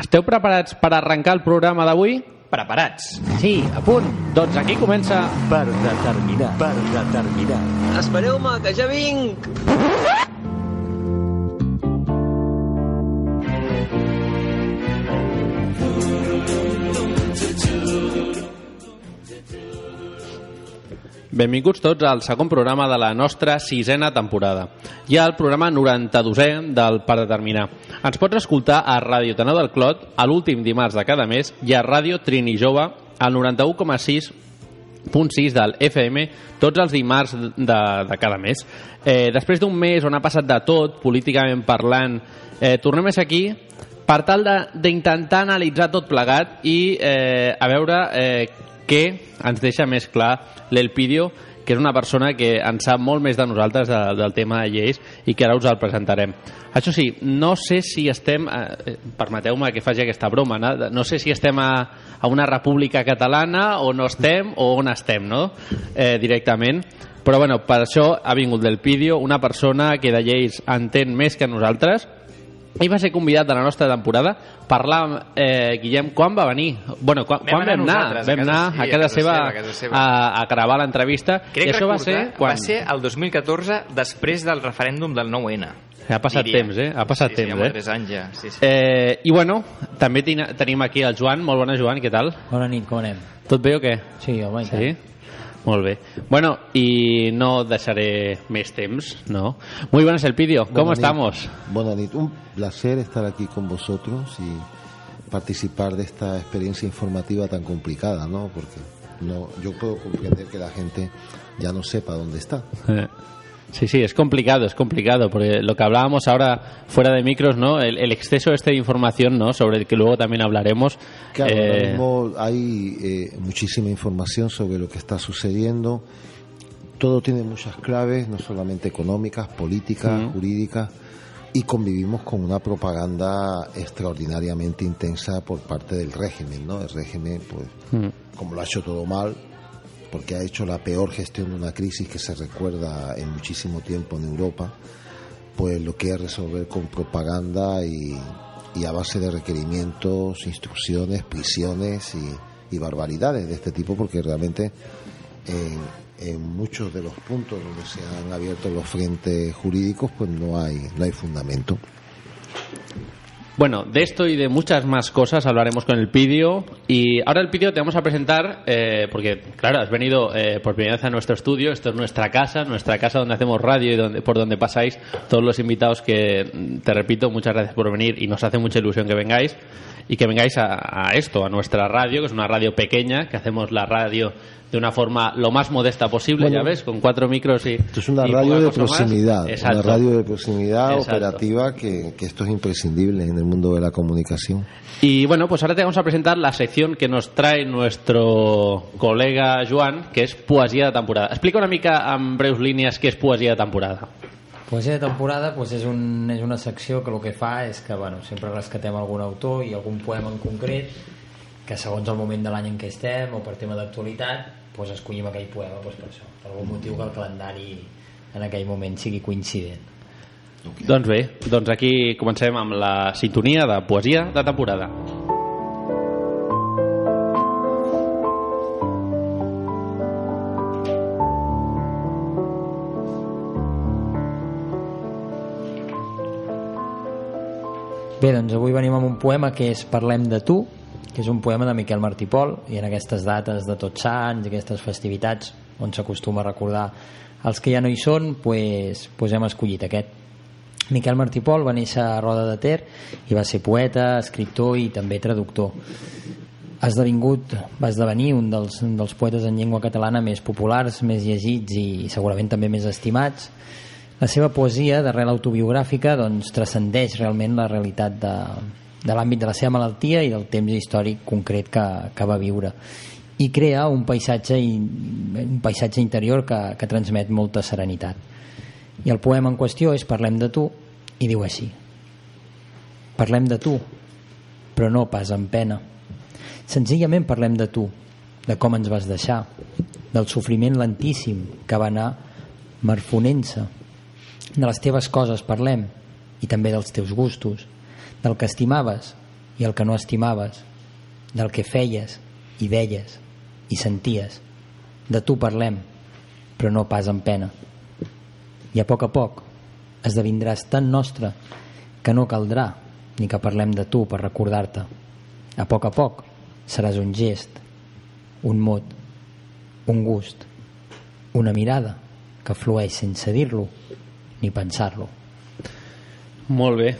Esteu preparats per arrencar el programa d'avui? Preparats. Sí, a punt. Doncs aquí comença... Per determinar, per determinar. Espereu-me, que ja vinc! Benvinguts tots al segon programa de la nostra sisena temporada. Hi ha el programa 92è del Per Determinar. Ens pots escoltar a Ràdio Tanau del Clot a l'últim dimarts de cada mes i a Ràdio Trini Jove al 91,6 del FM tots els dimarts de, de cada mes. Eh, després d'un mes on ha passat de tot, políticament parlant, eh, tornem a ser aquí per tal d'intentar analitzar tot plegat i eh, a veure eh, què ens deixa més clar l'Elpidio, que és una persona que en sap molt més de nosaltres de, del tema de lleis i que ara us el presentarem. Això sí, no sé si estem, eh, permeteu-me que faci aquesta broma, no, no sé si estem a, a una república catalana o no estem o on estem, no? Eh, directament. Però bueno, per això ha vingut l'Elpidio, una persona que de lleis entén més que nosaltres, ell va ser convidat de la nostra temporada parlar, eh, Guillem, quan va venir? Bueno, quan, Vam quan anar vam anar? a Vam casa- anar sí, a casa, seva, a casa seva. A, a gravar l'entrevista Crec i això va recordar, ser quan... va ser el 2014 després del referèndum del 9-N. Ha passat diria. temps, eh? Ha passat sí, temps, sí, eh? tres anys ja. Sí, sí. Eh, I bueno, també tenim aquí el Joan. Molt bona, Joan, què tal? Bona nit, com anem? Tot bé o què? Sí, home, Sí? Molt bé. Bueno, y no deixaré més temps, ¿no? Muy buenas, Elpidio. ¿Cómo nit. estamos? Nit. Un placer estar aquí con vosotros y participar de esta experiencia informativa tan complicada, ¿no? Porque no, yo puedo comprender que la gente ya no sepa dónde está. Sí, sí, es complicado, es complicado, porque lo que hablábamos ahora fuera de micros, ¿no? El, el exceso este de información, ¿no? Sobre el que luego también hablaremos. Claro, ahora eh, mismo hay eh, muchísima información sobre lo que está sucediendo. Todo tiene muchas claves, no solamente económicas, políticas, jurídicas, y convivimos con una propaganda extraordinariamente intensa por parte del régimen, ¿no? El régimen, pues, como lo ha hecho todo mal, porque ha hecho la peor gestión de una crisis que se recuerda en muchísimo tiempo en Europa, pues lo quiere resolver con propaganda y, a base de requerimientos, instrucciones, prisiones y, y barbaridades de este tipo, porque realmente en, en muchos de los puntos donde se han abierto los frentes jurídicos, pues no hay, no hay fundamento. Bueno, de esto y de muchas más cosas hablaremos con el Pidio. Y ahora el Pidio te vamos a presentar, eh, porque claro, has venido eh, por primera vez a nuestro estudio. Esto es nuestra casa, nuestra casa donde hacemos radio y donde, por donde pasáis todos los invitados que, mm, te repito, muchas gracias por venir y nos hace mucha ilusión que vengáis. Y que vengáis a, a esto, a nuestra radio, que es una radio pequeña, que hacemos la radio de una forma lo más modesta posible, Bueno, ya ves, con cuatro micros y. Esto es una radio de proximidad, una radio de proximidad Exacto. operativa que, que esto es imprescindible en el mundo de la comunicación. Y bueno, pues ahora te vamos a presentar la sección que nos trae nuestro colega Joan, que es Poesia de temporada. Explica una mica en breus línies què és Poesia de temporada. Poesia de temporada doncs és, un, és una secció que el que fa és que bueno, sempre rescatem algun autor i algun poema en concret que segons el moment de l'any en què estem o per tema d'actualitat doncs escollim aquell poema doncs per això, per algun motiu que el calendari en aquell moment sigui coincident. Doncs bé, doncs aquí comencem amb la sintonia de Poesia de temporada. Bé, doncs avui venim amb un poema que és Parlem de tu, que és un poema de Miquel Martí Pol, i en aquestes dates de Tots Sants, aquestes festivitats on s'acostuma a recordar els que ja no hi són, pues, pues hem escollit aquest. Miquel Martí Pol va néixer a Roda de Ter i va ser poeta, escriptor i també traductor. Ha esdevingut, va esdevenir un dels, un dels poetes en llengua catalana més populars, més llegits i segurament també més estimats. La seva poesia, d'arrel autobiogràfica, doncs, transcendeix realment la realitat de, de l'àmbit de la seva malaltia i del temps històric concret que, que va viure i crea un paisatge, un paisatge interior que, que transmet molta serenitat. I el poema en qüestió és Parlem de tu i diu així Parlem de tu, però no pas amb pena. Senzillament parlem de tu, de com ens vas deixar, del sofriment lentíssim que va anar marfonent-se. De les teves coses parlem, i també dels teus gustos, del que estimaves i el que no estimaves, del que feies i deies i senties. De tu parlem, però no pas amb pena. I a poc a poc esdevindràs tan nostre que no caldrà ni que parlem de tu per recordar-te. A poc a poc seràs un gest, un mot, un gust, una mirada que flueix sense dir-lo ni pensar-lo. Molt bé.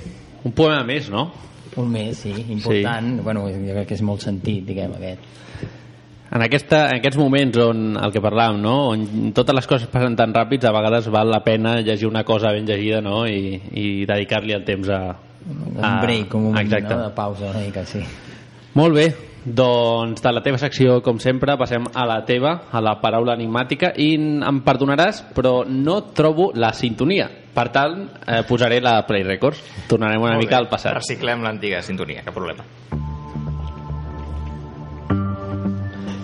Un poema més, no? Un mes, sí, important. Sí. Bueno, jo crec que és molt sentit, diguem, aquest. En, aquesta, en aquests moments on el que parlàvem, no? on totes les coses passen tan ràpids, a vegades val la pena llegir una cosa ben llegida no? i, i dedicar-li el temps a... Un break, un moment no? de pausa una mica, sí. Molt bé, doncs de la teva secció, com sempre, passem a la teva, a la paraula enigmàtica, i em perdonaràs, però no trobo la sintonia. Per tant, eh, posaré la Play Records. Tornarem una Molt mica bé. al passat. Reciclem l'antiga sintonia, cap problema.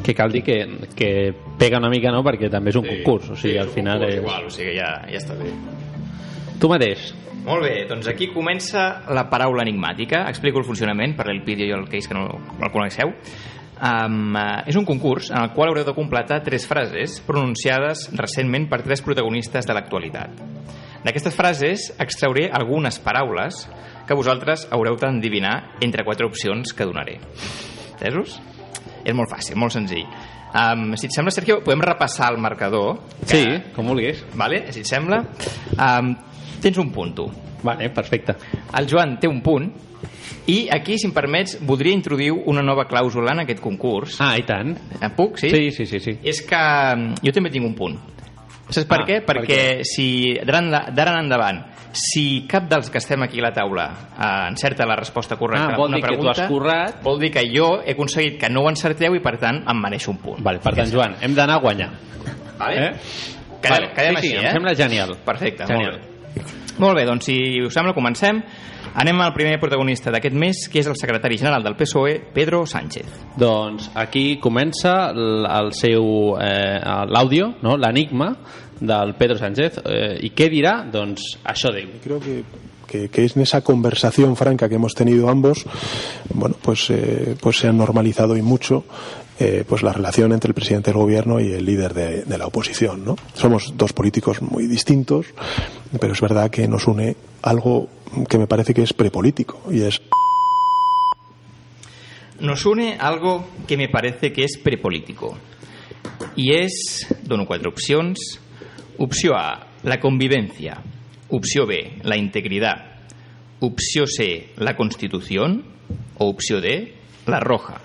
Que cal dir que, que pega una mica, no?, perquè també és un concurs. O sigui, al final és... Igual, o sigui, ja, ja està bé. Tu mateix. Molt bé, doncs aquí comença la paraula enigmàtica. Explico el funcionament per l'Elpidio i el Case que no, el coneixeu. Um, uh, és un concurs en el qual haureu de completar tres frases pronunciades recentment per tres protagonistes de l'actualitat. D'aquestes frases extrauré algunes paraules que vosaltres haureu d'endevinar entre quatre opcions que donaré. Entesos? És molt fàcil, molt senzill. Um, si et sembla, Sergio, podem repassar el marcador. Sí, com vulguis. Vale? Si et sembla. Um, tens un punt, tu. Vale, perfecte. El Joan té un punt i aquí, si em permets, voldria introduir una nova clàusula en aquest concurs. Ah, i tant. Eh, Puc, sí? Sí, sí, sí. sí. És que mm, jo també tinc un punt. Saps per Ah, què? per Perquè si d'ara en endavant, si cap dels que estem aquí a la taula eh, encerta la resposta correcta Ah, vol a una dir que tu pregunta, has currat. vol dir que jo he aconseguit que no ho encerteu i, per tant, em mereixo un punt. Vale, per tant, Joan, hem d'anar a guanyar. Vale? Eh? Quedem, Vale, quedem sí, sí, així, em eh? sembla genial. Perfecte, Genial. molt bé. Molt bé, doncs si us sembla comencem. Anem al primer protagonista d'aquest mes, que és el secretari general del PSOE, Pedro Sánchez. Doncs aquí comença el seu eh, l'àudio, no? l'enigma del Pedro Sánchez. Eh, I què dirà? Doncs això diu. Creo que, que, que es en esa conversación franca que hemos tenido ambos, bueno, pues, eh, pues se han normalizado y mucho eh, pues la relación entre el presidente del gobierno y el líder de, la oposición, ¿no? Somos dos políticos muy distintos, pero es verdad que nos une algo que me parece que es prepolítico y es Nos une algo que me parece que és prepolítico. I és, dono quatre opcions. Opció A, la convivencia. Opció B, la integridad. Opció C, la constitución. O opció D, la roja.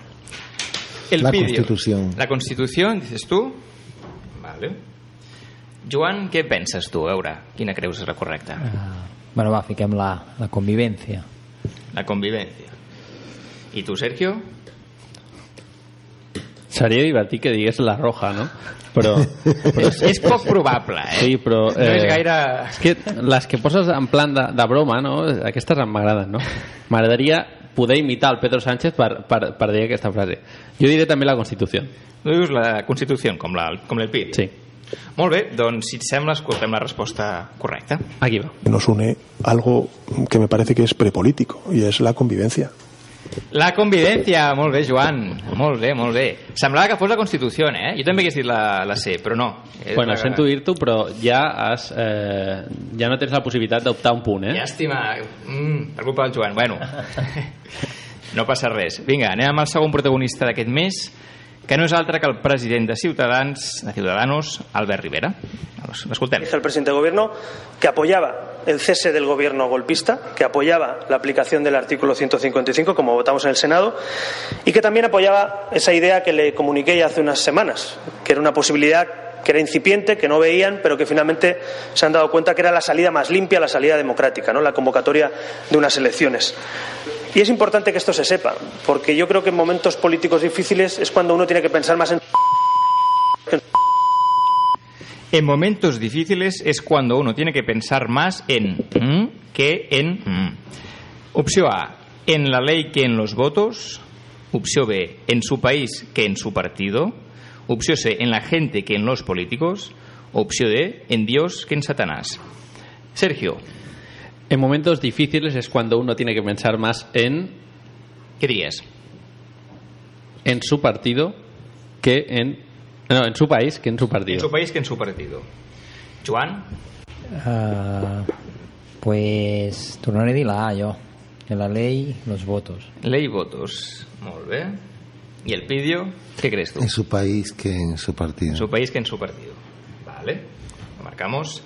La vídeo. Constitución. La constitución, dices tu? Vale. Joan, què penses tu? A veure, quina creus és la correcta? Uh, bueno, va, fiquem la, la convivència. La convivencia. I tu, Sergio? Seria divertit que digués la roja, no? Però, però És, és poc probable, eh? Sí, però... No és gaire... És que les que poses en plan de, de broma, no? Aquestes em m'agraden, no? M'agradaria poder imitar el Pedro Sánchez per, per, per dir aquesta frase. Jo diré també la Constitució. Tu dius la Constitució, com la, com l'Elpid? Sí, Molt bé, doncs si et sembla, escoltem la resposta correcta. aquí va. nos une algo que me parece que es prepolítico y es la convivencia. La convivència, molt bé, Joan. Molt bé, molt bé. Semblava que fos la Constitució, eh? Jo també hagués dit la, la C, però no. És Bueno, la... sento dir-t'ho, però ja has, eh, ja no tens la possibilitat d'optar un punt, eh? Llàstima. Mm, per culpa del Joan. Bueno, no passa res. Vinga, anem amb el segon protagonista d'aquest mes, que no és altre que el president de Ciutadans, de Ciudadanos, Albert Rivera. L'escoltem. Dijo el presidente del gobierno que apoyaba el cese del gobierno golpista, que apoyaba la aplicación del artículo 155, como votamos en el Senado, y que también apoyaba esa idea que le comuniqué ya hace unas semanas, que era una posibilidad que era incipiente, que no veían, pero que finalmente se han dado cuenta que era la salida más limpia, la salida democrática, ¿no? la convocatoria de unas elecciones. Y es importante que esto se sepa, porque yo creo que en momentos políticos difíciles es cuando uno tiene que pensar más en En momentos difíciles es cuando uno tiene que pensar más en que en mm. Opció A, en la ley que en los votos. Opció B, en su país que en su partido. Opció C, en la gente que en los políticos. Opció D, en Dios que en Satanás. Sergio, En momentos difíciles es cuando uno tiene que pensar más en... ¿Qué dirías? En su partido que en... No, en su país que en su partido. En su país que en su partido. Joan? Uh, pues tornaré a dir la A, jo. Que la ley, los votos. Ley y votos. Molt bé. ¿Y el pidio? ¿Qué crees tú? En su país que en su partido. En su país que en su partido. Vale. Lo marcamos.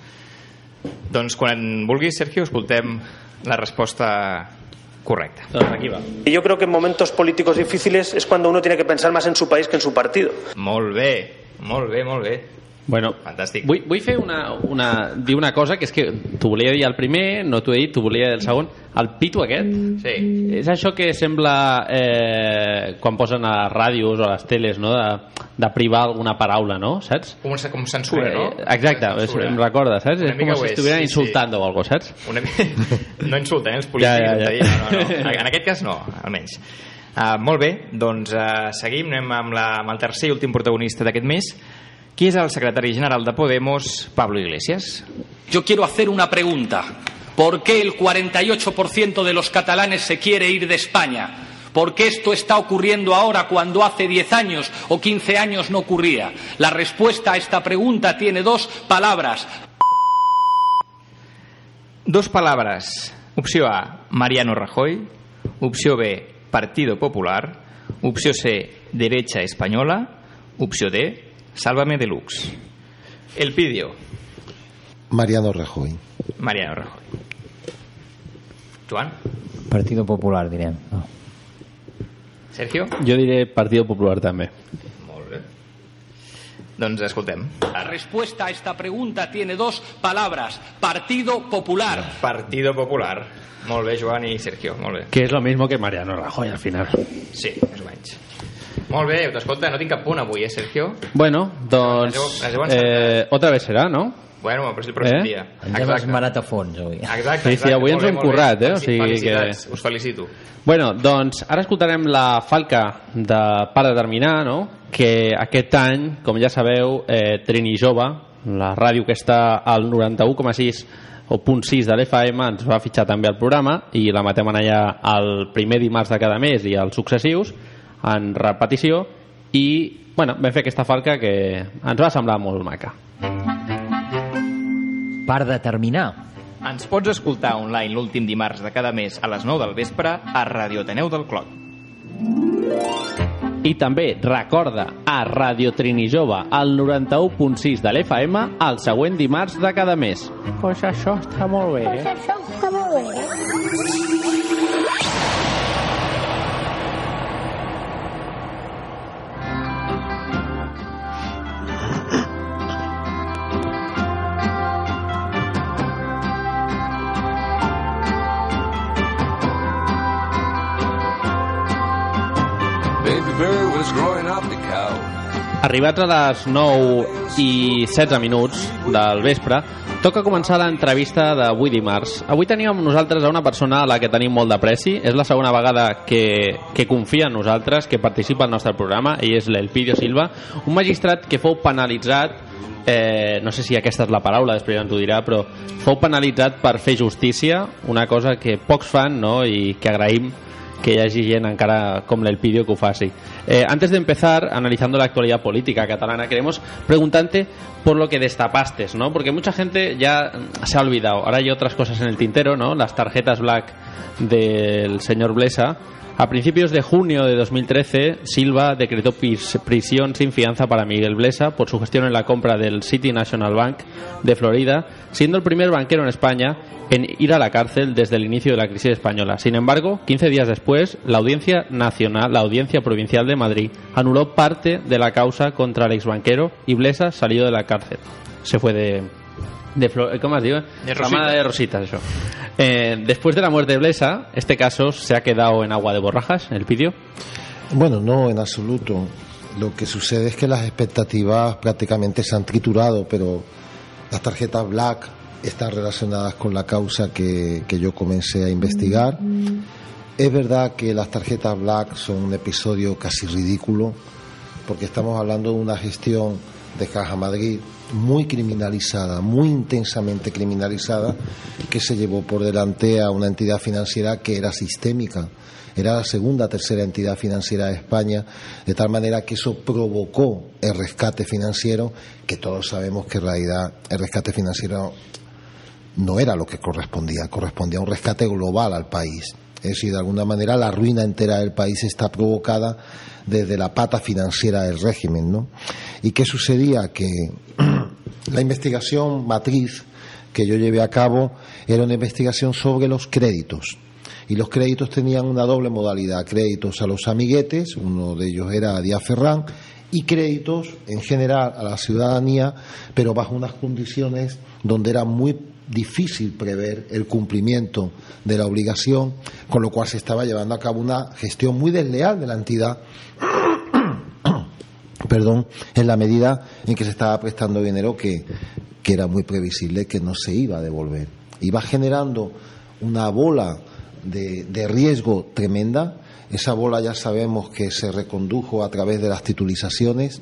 Doncs quan vulguis, Sergio, escoltem la resposta correcta. Doncs aquí va. Y yo creo que en momentos políticos difíciles es cuando uno tiene que pensar más en su país que en su partido. Molt bé, molt bé, molt bé. Bueno, Fantàstic. vull, vull fer una, una, dir una cosa, que és que t'ho volia dir el primer, no t'ho he dit, t'ho volia dir el segon. El pito aquest, Sí. és això que sembla eh, quan posen a les ràdios o a les teles, no?, de, de privar alguna paraula, no?, saps? Com, com censura, no? Eh, exacte, és, Censura. em recorda, saps? Una és com si és, estuvieran sí, sí. insultant o algo, saps? Una... No insulten, eh, els polítics. Ja, ja, ja. No, no, no. En aquest cas no, almenys. Uh, molt bé, doncs uh, seguim, anem amb, la, amb el tercer i últim protagonista d'aquest mes, qui és el secretari general de Podemos, Pablo Iglesias. Yo quiero hacer una pregunta. ¿Por qué el 48% de los catalanes se quiere ir de España? ¿Por qué esto está ocurriendo ahora cuando hace 10 años o 15 años no ocurría? La respuesta a esta pregunta tiene dos palabras. Dos palabras. Opció A, Mariano Rajoy. Opció B, Partido Popular. Opció C, Derecha Española. Opció D, Sálvame Deluxe. El pidio, Mariano Rajoy. Mariano Rajoy. Joan, Partido Popular, direm. No. Sergio? Jo diré Partido Popular també. Molt bé. Doncs escoltem. La respuesta a esta pregunta tiene dos palabras. Partido Popular. Partido Popular. Molt bé, Joan i Sergio. Molt bé. Que és lo mismo que Mariano Rajoy al final. Sí, més o menys. Molt bé, t'escolta, no tinc cap punt avui, eh, Sergio? Bueno, doncs... Les heu- les heu Eh, encertat. otra vez serà, no? Bueno, però és el pròxim Eh? dia. Ens hem esmerat a fons, avui. Exacte, Sí, sí, exacte. avui ens ho hem currat, eh? O Felici- sigui que- us felicito. Bueno, doncs ara escoltarem la falca de Per determinar, no? que aquest any, com ja sabeu, eh, Trini Jove, la ràdio que està al 91,6 o punt 6 de l'FM ens va fitxar també al programa i la matem allà el primer dimarts de cada mes i els successius en repetició i bueno, vam fer aquesta falca que ens va semblar molt maca. Per determinar. Ens pots escoltar online l'últim dimarts de cada mes a les 9 del vespre a Radio Ateneu del Clot. I també recorda a Radio Trini Jove al 91.6 de l'FM el següent dimarts de cada mes. Pues això està molt bé, eh? Això està molt bé. Arribats a les 9 i 16 minuts del vespre, toca començar l'entrevista d'avui dimarts. Avui tenim amb nosaltres a una persona a la que tenim molt d'apreci. És la segona vegada que, que confia en nosaltres, que participa al nostre programa, i és l'Elpidio Silva, un magistrat que fou penalitzat eh, no sé si aquesta és la paraula, després ens ho dirà, però fou penalitzat per fer justícia, una cosa que pocs fan no? i que agraïm que hi hagi gent encara com l'Elpidio que ho faci. Eh, antes de empezar analizando la actualidad política catalana, queremos preguntarte por lo que destapaste, ¿no? Porque mucha gente ya se ha olvidado. Ahora hay otras cosas en el tintero, ¿no? Las tarjetas black del señor Blesa. A principios de junio de 2013, Silva decretó prisión sin fianza para Miguel Blesa por su gestión en la compra del City National Bank de Florida, siendo el primer banquero en España en ir a la cárcel desde el inicio de la crisis española. Sin embargo, 15 días después, la Audiencia Nacional, la Audiencia Provincial de Madrid, anuló parte de la causa contra el exbanquero y Blesa salió de la cárcel. Se fue de, de Flo- ¿cómo has dicho? De Ramada de Rositas, eso. Eh, después de la muerte de Blesa, este caso se ha quedado en agua de borrajas, el vídeo. Bueno, no, en absoluto. Lo que sucede es que las expectativas prácticamente se han triturado, pero las tarjetas black están relacionadas con la causa que, que yo comencé a investigar. Es verdad que las tarjetas black son un episodio casi ridículo, porque estamos hablando de una gestión de Caja Madrid muy criminalizada, muy intensamente criminalizada, que se llevó por delante a una entidad financiera que era sistémica. era la segunda, tercera entidad financiera de España, de tal manera que eso provocó el rescate financiero, que todos sabemos que en realidad el rescate financiero no era lo que correspondía, correspondía a un rescate global al país. Es decir, de alguna manera la ruina entera del país está provocada desde la pata financiera del régimen, ¿no? ¿Y qué sucedía? Que la investigación matriz que yo llevé a cabo era una investigación sobre los créditos. Y los créditos tenían una doble modalidad, créditos a los amiguetes, uno de ellos era Díaz Ferrán, y créditos en general a la ciudadanía, pero bajo unas condiciones donde era muy difícil prever el cumplimiento de la obligación, con lo cual se estaba llevando a cabo una gestión muy desleal de la entidad, perdón, en la medida en que se estaba prestando dinero que, que era muy previsible que no se iba a devolver. Iba generando una bola de, de riesgo tremenda. Esa bola ya sabemos que se recondujo a través de las titulizaciones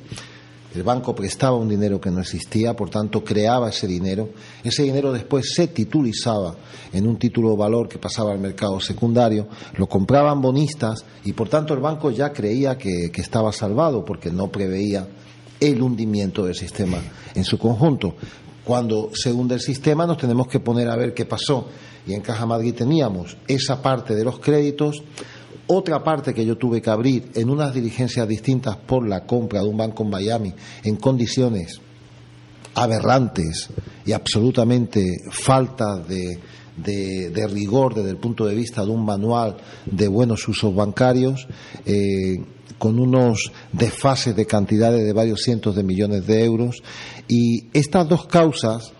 el banco prestaba un dinero que no existía, por tanto creaba ese dinero. Ese dinero después se titulizaba en un título de valor que pasaba al mercado secundario, lo compraban bonistas y por tanto el banco ya creía que, estaba salvado porque no preveía el hundimiento del sistema en su conjunto. Cuando se hunde el sistema nos tenemos que poner a ver qué pasó. Y en Caja Madrid teníamos esa parte de los créditos otra parte que yo tuve que abrir en unas diligencias distintas por la compra de un banco en Miami en condiciones aberrantes y absolutamente falta de, de, rigor desde el punto de vista de un manual de buenos usos bancarios, eh, con unos desfases de cantidades de varios cientos de millones de euros. Y estas dos causas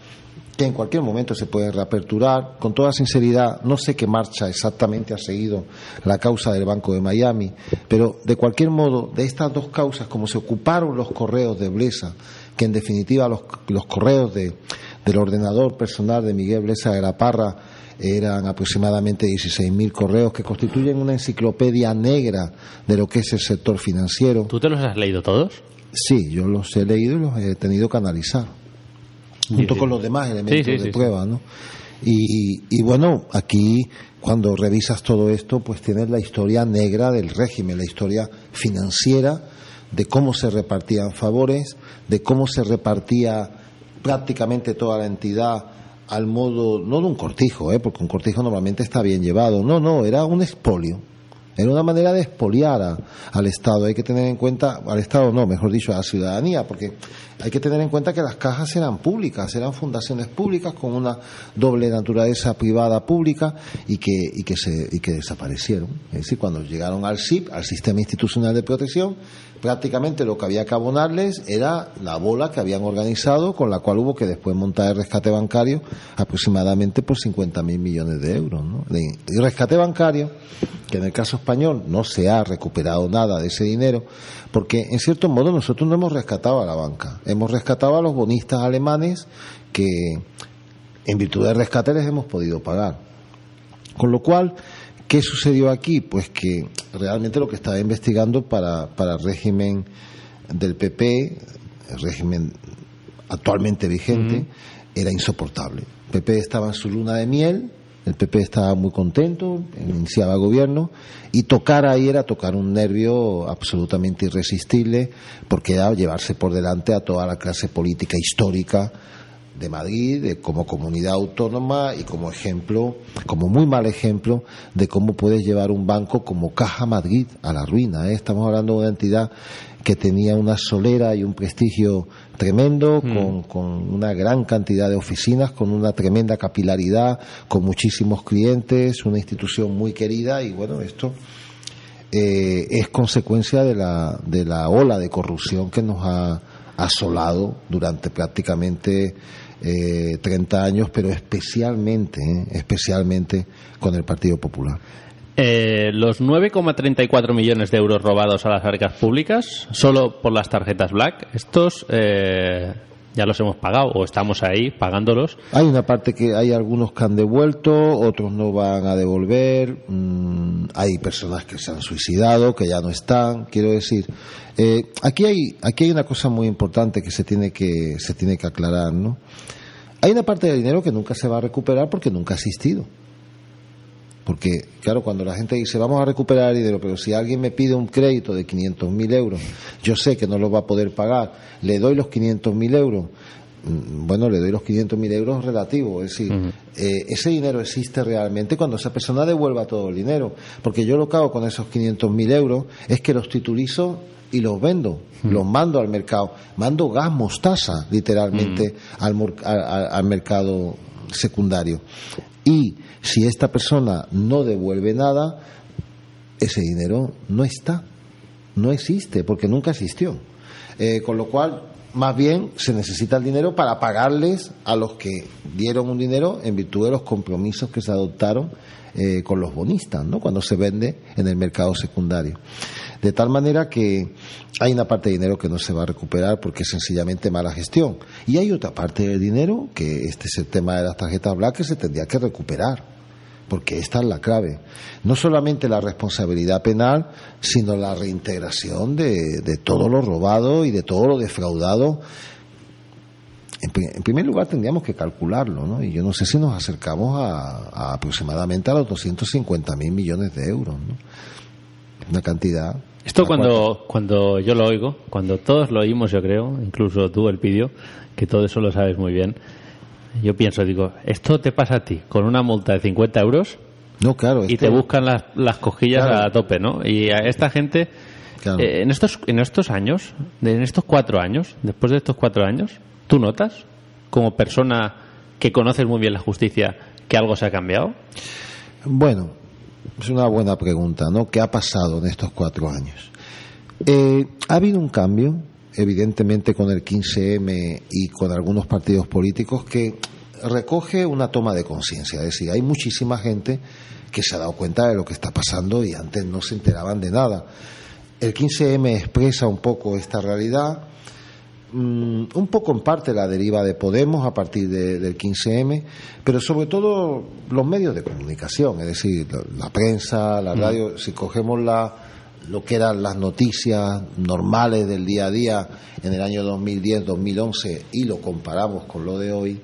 que en cualquier momento se puede reaperturar. Con toda sinceridad, no sé qué marcha exactamente ha seguido la causa del Banco de Miami, pero de cualquier modo, de estas dos causas, como se ocuparon los correos de Blesa, que en definitiva los, correos de, del ordenador personal de Miguel Blesa de la Parra eran aproximadamente 16.000 correos que constituyen una enciclopedia negra de lo que es el sector financiero. ¿Tú te los has leído todos? Sí, yo los he leído y los he tenido que analizar junto con los demás elementos de prueba, ¿no? Y, bueno, aquí cuando revisas todo esto, pues tienes la historia negra del régimen, la historia financiera de cómo se repartían favores, de cómo se repartía prácticamente toda la entidad al modo, no de un cortijo, ¿eh? porque un cortijo normalmente está bien llevado, no, no, era un expolio era una manera de expoliar al Estado. Hay que tener en cuenta, al Estado no, mejor dicho, a la ciudadanía, porque hay que tener en cuenta que las cajas eran públicas, eran fundaciones públicas con una doble naturaleza privada pública y que, y que, se, y que desaparecieron. Es decir, cuando llegaron al SIP, al Sistema Institucional de Protección, prácticamente lo que había que abonarles era la bola que habían organizado, con la cual hubo que después montar el rescate bancario aproximadamente por 50.000 millones de euros. ¿no? El rescate bancario, que en el caso español no se ha recuperado nada de ese dinero, porque en cierto modo nosotros no hemos rescatado a la banca, hemos rescatado a los bonistas alemanes que en virtud del rescate les hemos podido pagar. Con lo cual, ¿Qué sucedió aquí? Pues que realmente lo que estaba investigando para, para el régimen del PP, el régimen actualmente vigente, era insoportable. El PP estaba en su luna de miel, el PP estaba muy contento, iniciaba gobierno, y tocar ahí era tocar un nervio absolutamente irresistible, porque era llevarse por delante a toda la clase política histórica de Madrid como comunidad autónoma y como ejemplo, como muy mal ejemplo de cómo puedes llevar un banco como Caja Madrid a la ruina. ¿eh? Estamos hablando de una entidad que tenía una solera y un prestigio tremendo, mm. con, con, una gran cantidad de oficinas, con una tremenda capilaridad, con muchísimos clientes, una institución muy querida y bueno, esto eh, es consecuencia de la, de la ola de corrupción que nos ha asolado durante prácticamente eh, 30 años, pero especialmente, especialmente con el Partido Popular. Eh, los 9,34 millones de euros robados a las arcas públicas, solo por las tarjetas Black, estos eh, ya los hemos pagado o estamos ahí pagándolos. Hay una parte que hay algunos que han devuelto, otros no van a devolver, mm, hay personas que se han suicidado, que ya no están, quiero decir, aquí hay aquí hay una cosa muy importante que se tiene que se tiene que aclarar, ¿no? Hay una parte del dinero que nunca se va a recuperar porque nunca ha existido. Porque, claro, cuando la gente dice vamos a recuperar dinero, pero si alguien me pide un crédito de 500.000 euros, yo sé que no lo va a poder pagar, le doy los 500.000 euros, mm, bueno, le doy los 500.000 euros relativos, es decir, eh, ese dinero existe realmente cuando esa persona devuelva todo el dinero, porque yo lo que hago con esos 500.000 euros es que los titulizo y los vendo, los mando al mercado, mando gas mostaza literalmente al- al- al mercado secundario. Y si esta persona no devuelve nada, ese dinero no está, no existe, porque nunca existió. Eh, con lo cual, más bien se necesita el dinero para pagarles a los que dieron un dinero en virtud de los compromisos que se adoptaron eh, con los bonistas, ¿no? cuando se vende en el mercado secundario. De tal manera que hay una parte de dinero que no se va a recuperar porque es sencillamente mala gestión. Y hay otra parte del dinero, que este es el tema de las tarjetas black, que se tendría que recuperar porque esta es la clave. No solamente la responsabilidad penal, sino la reintegración de, de todo lo robado y de todo lo defraudado. En, pri- en primer lugar, tendríamos que calcularlo, ¿no? Y yo no sé si nos acercamos a, a aproximadamente a los 250 mil millones de euros, ¿no? Una cantidad. Esto cuando, cuando yo lo oigo, cuando todos lo oímos, yo creo, incluso tú, el vídeo, que todo eso lo sabes muy bien, yo pienso, digo, esto te pasa a ti con una multa de 50 euros No, claro. y te buscan las, las cojillas Claro. a tope, ¿no? Y a esta gente, Claro. eh, en, estos, en estos años, en estos cuatro años, después de estos cuatro años, ¿tú notas, como persona que conoces muy bien la justicia, que algo se ha cambiado? Bueno, es una buena pregunta, ¿no? ¿Qué ha pasado en estos cuatro años? Eh, ha habido un cambio, evidentemente con el 15M y con algunos partidos políticos, que recoge una toma de conciencia. Es decir, hay muchísima gente que se ha dado cuenta de lo que está pasando y antes no se enteraban de nada. El 15M expresa un poco esta realidad, mm, un poco en parte la deriva de Podemos a partir de- del 15M, pero sobre todo los medios de comunicación, es decir, la, la prensa, la radio, si cogemos la, lo que eran las noticias normales del día a día en el año 2010-2011 y lo comparamos con lo de hoy,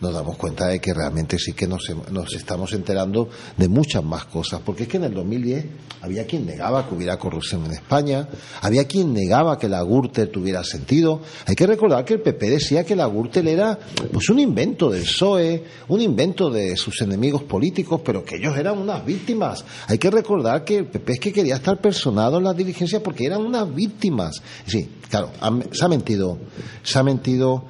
nos damos cuenta de que realmente sí que nos, nos estamos enterando de muchas más cosas, porque es que en el 2010 había quien negaba que hubiera corrupción en España, había quien negaba que la Gürtel tuviera sentido. Hay que recordar que el PP decía que la Gürtel era pues un invento del PSOE, un invento de sus enemigos políticos, pero que ellos eran unas víctimas. Hay que recordar que el PP es que quería estar personado en las diligencias porque eran unas víctimas. Sí, claro, se ha mentido, se ha mentido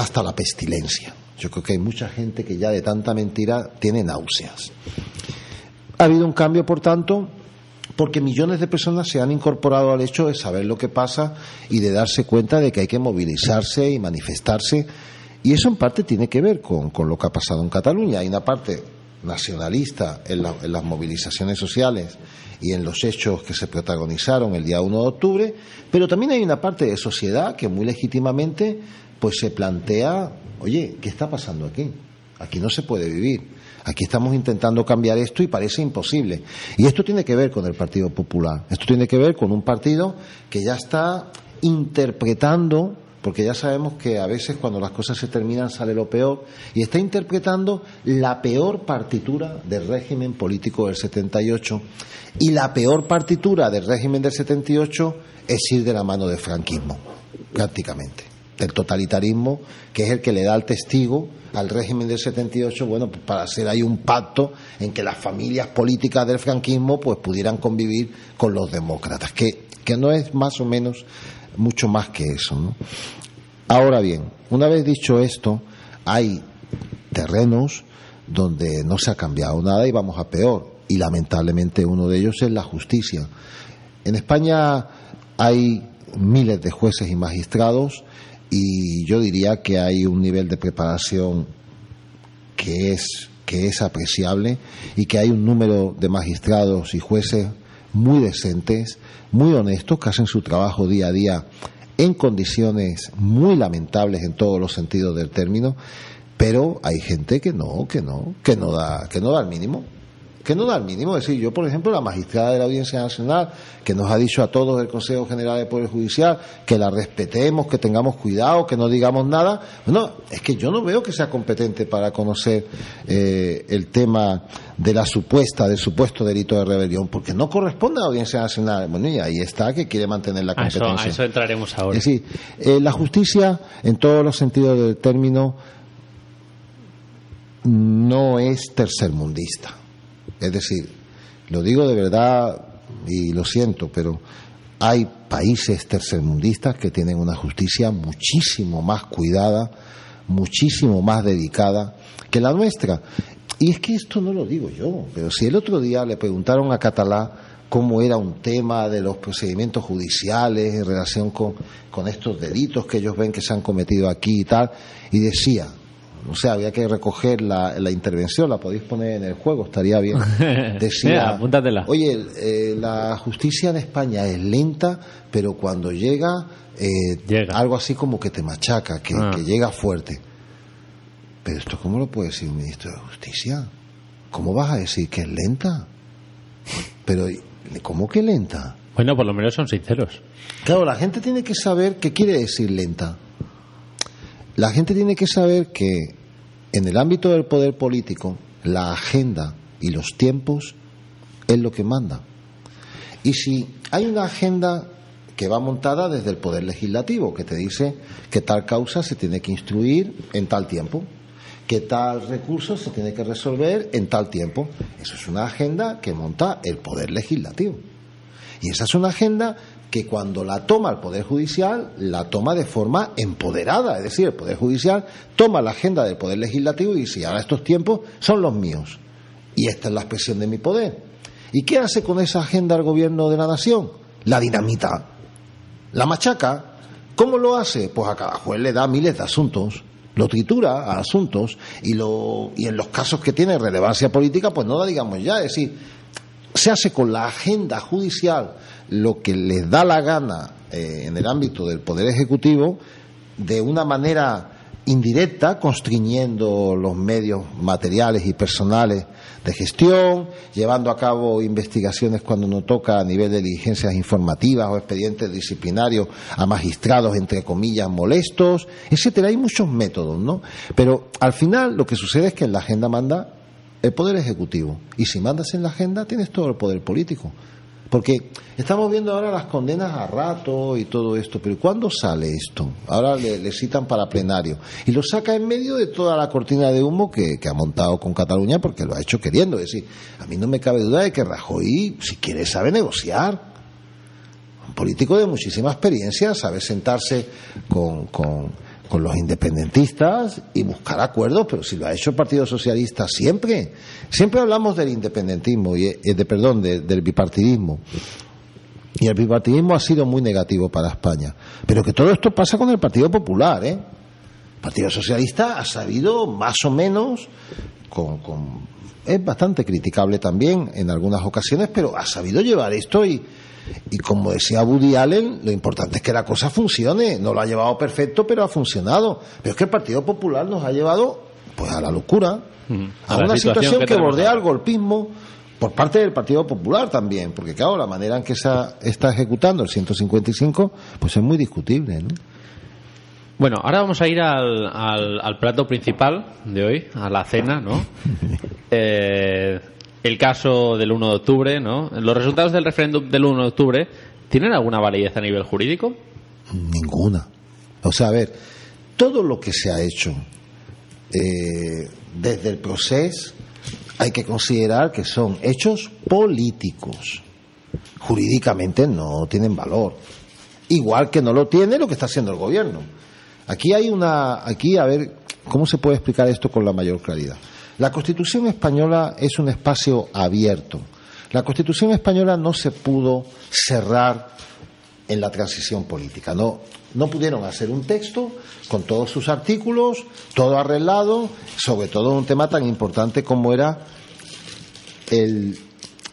hasta la pestilencia. Yo creo que hay mucha gente que ya de tanta mentira tiene náuseas. Ha habido un cambio, por tanto, porque millones de personas se han incorporado al hecho de saber lo que pasa y de darse cuenta de que hay que movilizarse y manifestarse. Y eso en parte tiene que ver con, con lo que ha pasado en Cataluña. Hay una parte nacionalista en, en las movilizaciones sociales y en los hechos que se protagonizaron el día 1 de octubre, pero también hay una parte de sociedad que muy legítimamente pues se plantea, oye, ¿qué está pasando aquí? Aquí no se puede vivir. Aquí estamos intentando cambiar esto y parece imposible. Y esto tiene que ver con el Partido Popular. Esto tiene que ver con un partido que ya está interpretando, porque ya sabemos que a veces cuando las cosas se terminan sale lo peor, y está interpretando la peor partitura del régimen político del 78. Y la peor partitura del régimen del 78 es ir de la mano del franquismo, prácticamente del totalitarismo, que es el que le da el testigo al régimen del 78, bueno, pues para hacer ahí un pacto en que las familias políticas del franquismo pues pudieran convivir con los demócratas, que, que no es más o menos mucho más que eso. Ahora bien, una vez dicho esto, hay terrenos donde no se ha cambiado nada y vamos a peor, y lamentablemente uno de ellos es la justicia. En España hay miles de jueces y magistrados y yo diría que hay un nivel de preparación que es que es apreciable y que hay un número de magistrados y jueces muy decentes, muy honestos, que hacen su trabajo día a día en condiciones muy lamentables en todos los sentidos del término, pero hay gente que no, que no, que no da, que no da el mínimo. Que no da el mínimo. Es decir, yo, por ejemplo, la magistrada de la Audiencia Nacional, que nos ha dicho a todos del Consejo General del Poder Judicial que la respetemos, que tengamos cuidado, que no digamos nada, bueno, es que yo no veo que sea competente para conocer eh, el tema de la supuesta, del supuesto delito de rebelión, porque no corresponde a la Audiencia Nacional. Bueno, y ahí está, que quiere mantener la A eso, competencia. a eso entraremos ahora. Es decir, eh, la justicia, en todos los sentidos del término, no es tercermundista. Es decir, lo digo de verdad y lo siento, pero hay países tercermundistas que tienen una justicia muchísimo más cuidada, muchísimo más dedicada que la nuestra. Y es que esto no lo digo yo, pero si el otro día le preguntaron a Catalá cómo era un tema de los procedimientos judiciales en relación con, con estos delitos que ellos ven que se han cometido aquí y tal, y decía, o sea, había que recoger la, la intervención, la podéis poner en el juego, estaría bien. Decía, apúntatela. oye, eh, la justicia en España es lenta, pero cuando llega, eh, Llega. algo así como que te machaca, que, Ah. que llega fuerte. Pero esto, ¿cómo lo puede decir un ministro de Justicia? ¿Cómo vas a decir que es lenta? Pero, ¿cómo que lenta? Bueno, por lo menos son sinceros. Claro, la gente tiene que saber qué quiere decir lenta. La gente tiene que saber que en el ámbito del poder político, la agenda y los tiempos es lo que manda. Y si hay una agenda que va montada desde el poder legislativo, que te dice que tal causa se tiene que instruir en tal tiempo, que tal recurso se tiene que resolver en tal tiempo. Eso es una agenda que monta el poder legislativo. Y esa es una agenda que cuando la toma el Poder Judicial, la toma de forma empoderada. Es decir, el Poder Judicial toma la agenda del Poder Legislativo y dice, ahora estos tiempos son los míos. Y esta es la expresión de mi poder. ¿Y qué hace con esa agenda el gobierno de la nación? La dinamita. La machaca. ¿Cómo lo hace? Pues a cada juez le da miles de asuntos. Lo tritura a asuntos y, lo, y en los casos que tiene relevancia política, pues no la digamos ya. Es decir, se hace con la agenda judicial lo que les da la gana eh, en el ámbito del Poder Ejecutivo de una manera indirecta, constriñendo los medios materiales y personales de gestión, llevando a cabo investigaciones cuando no toca a nivel de diligencias informativas o expedientes disciplinarios a magistrados, entre comillas, molestos, etcétera. Hay muchos métodos, ¿no? Pero al final lo que sucede es que en la agenda manda el poder ejecutivo. Y si mandas en la agenda, tienes todo el poder político. Porque estamos viendo ahora las condenas a rato y todo esto, pero ¿cuándo sale esto? Ahora le, citan para plenario. Y lo saca en medio de toda la cortina de humo que, que ha montado con Cataluña porque lo ha hecho queriendo. Es decir, a mí no me cabe duda de que Rajoy, si quiere, sabe negociar. Un político de muchísima experiencia, sabe sentarse con, con, con los independentistas y buscar acuerdos, pero si lo ha hecho el Partido Socialista siempre. Siempre hablamos del independentismo, y, eh, de, perdón, de- del bipartidismo. Y el bipartidismo ha sido muy negativo para España. Pero que todo esto pasa con el Partido Popular, ¿eh? El Partido Socialista ha sabido más o menos, con, con- es bastante criticable también en algunas ocasiones, pero ha sabido llevar esto y, y como decía Woody Allen, lo importante es que la cosa funcione. No lo ha llevado perfecto, pero ha funcionado. Pero es que el Partido Popular nos ha llevado pues a la locura, a, A la una situación situación que bordea al golpismo por parte del Partido Popular también, porque claro, la manera en que se está ejecutando el 155 pues es muy discutible, ¿no? Bueno, ahora vamos a ir al, al, al plato principal de hoy, a la cena, ¿no? Eh, el caso del 1 de octubre, ¿no? Los resultados del referéndum del 1 de octubre, ¿tienen alguna validez a nivel jurídico? Ninguna. O sea, a ver, todo lo que se ha hecho eh, desde el proceso hay que considerar que son hechos políticos. Jurídicamente no tienen valor. Igual que no lo tiene lo que está haciendo el gobierno. Aquí hay una. Aquí, a ver, ¿cómo se puede explicar esto con la mayor claridad? La Constitución española es un espacio abierto. La Constitución española no se pudo cerrar en la transición política. No, no pudieron hacer un texto con todos sus artículos, todo arreglado, sobre todo un tema tan importante como era el,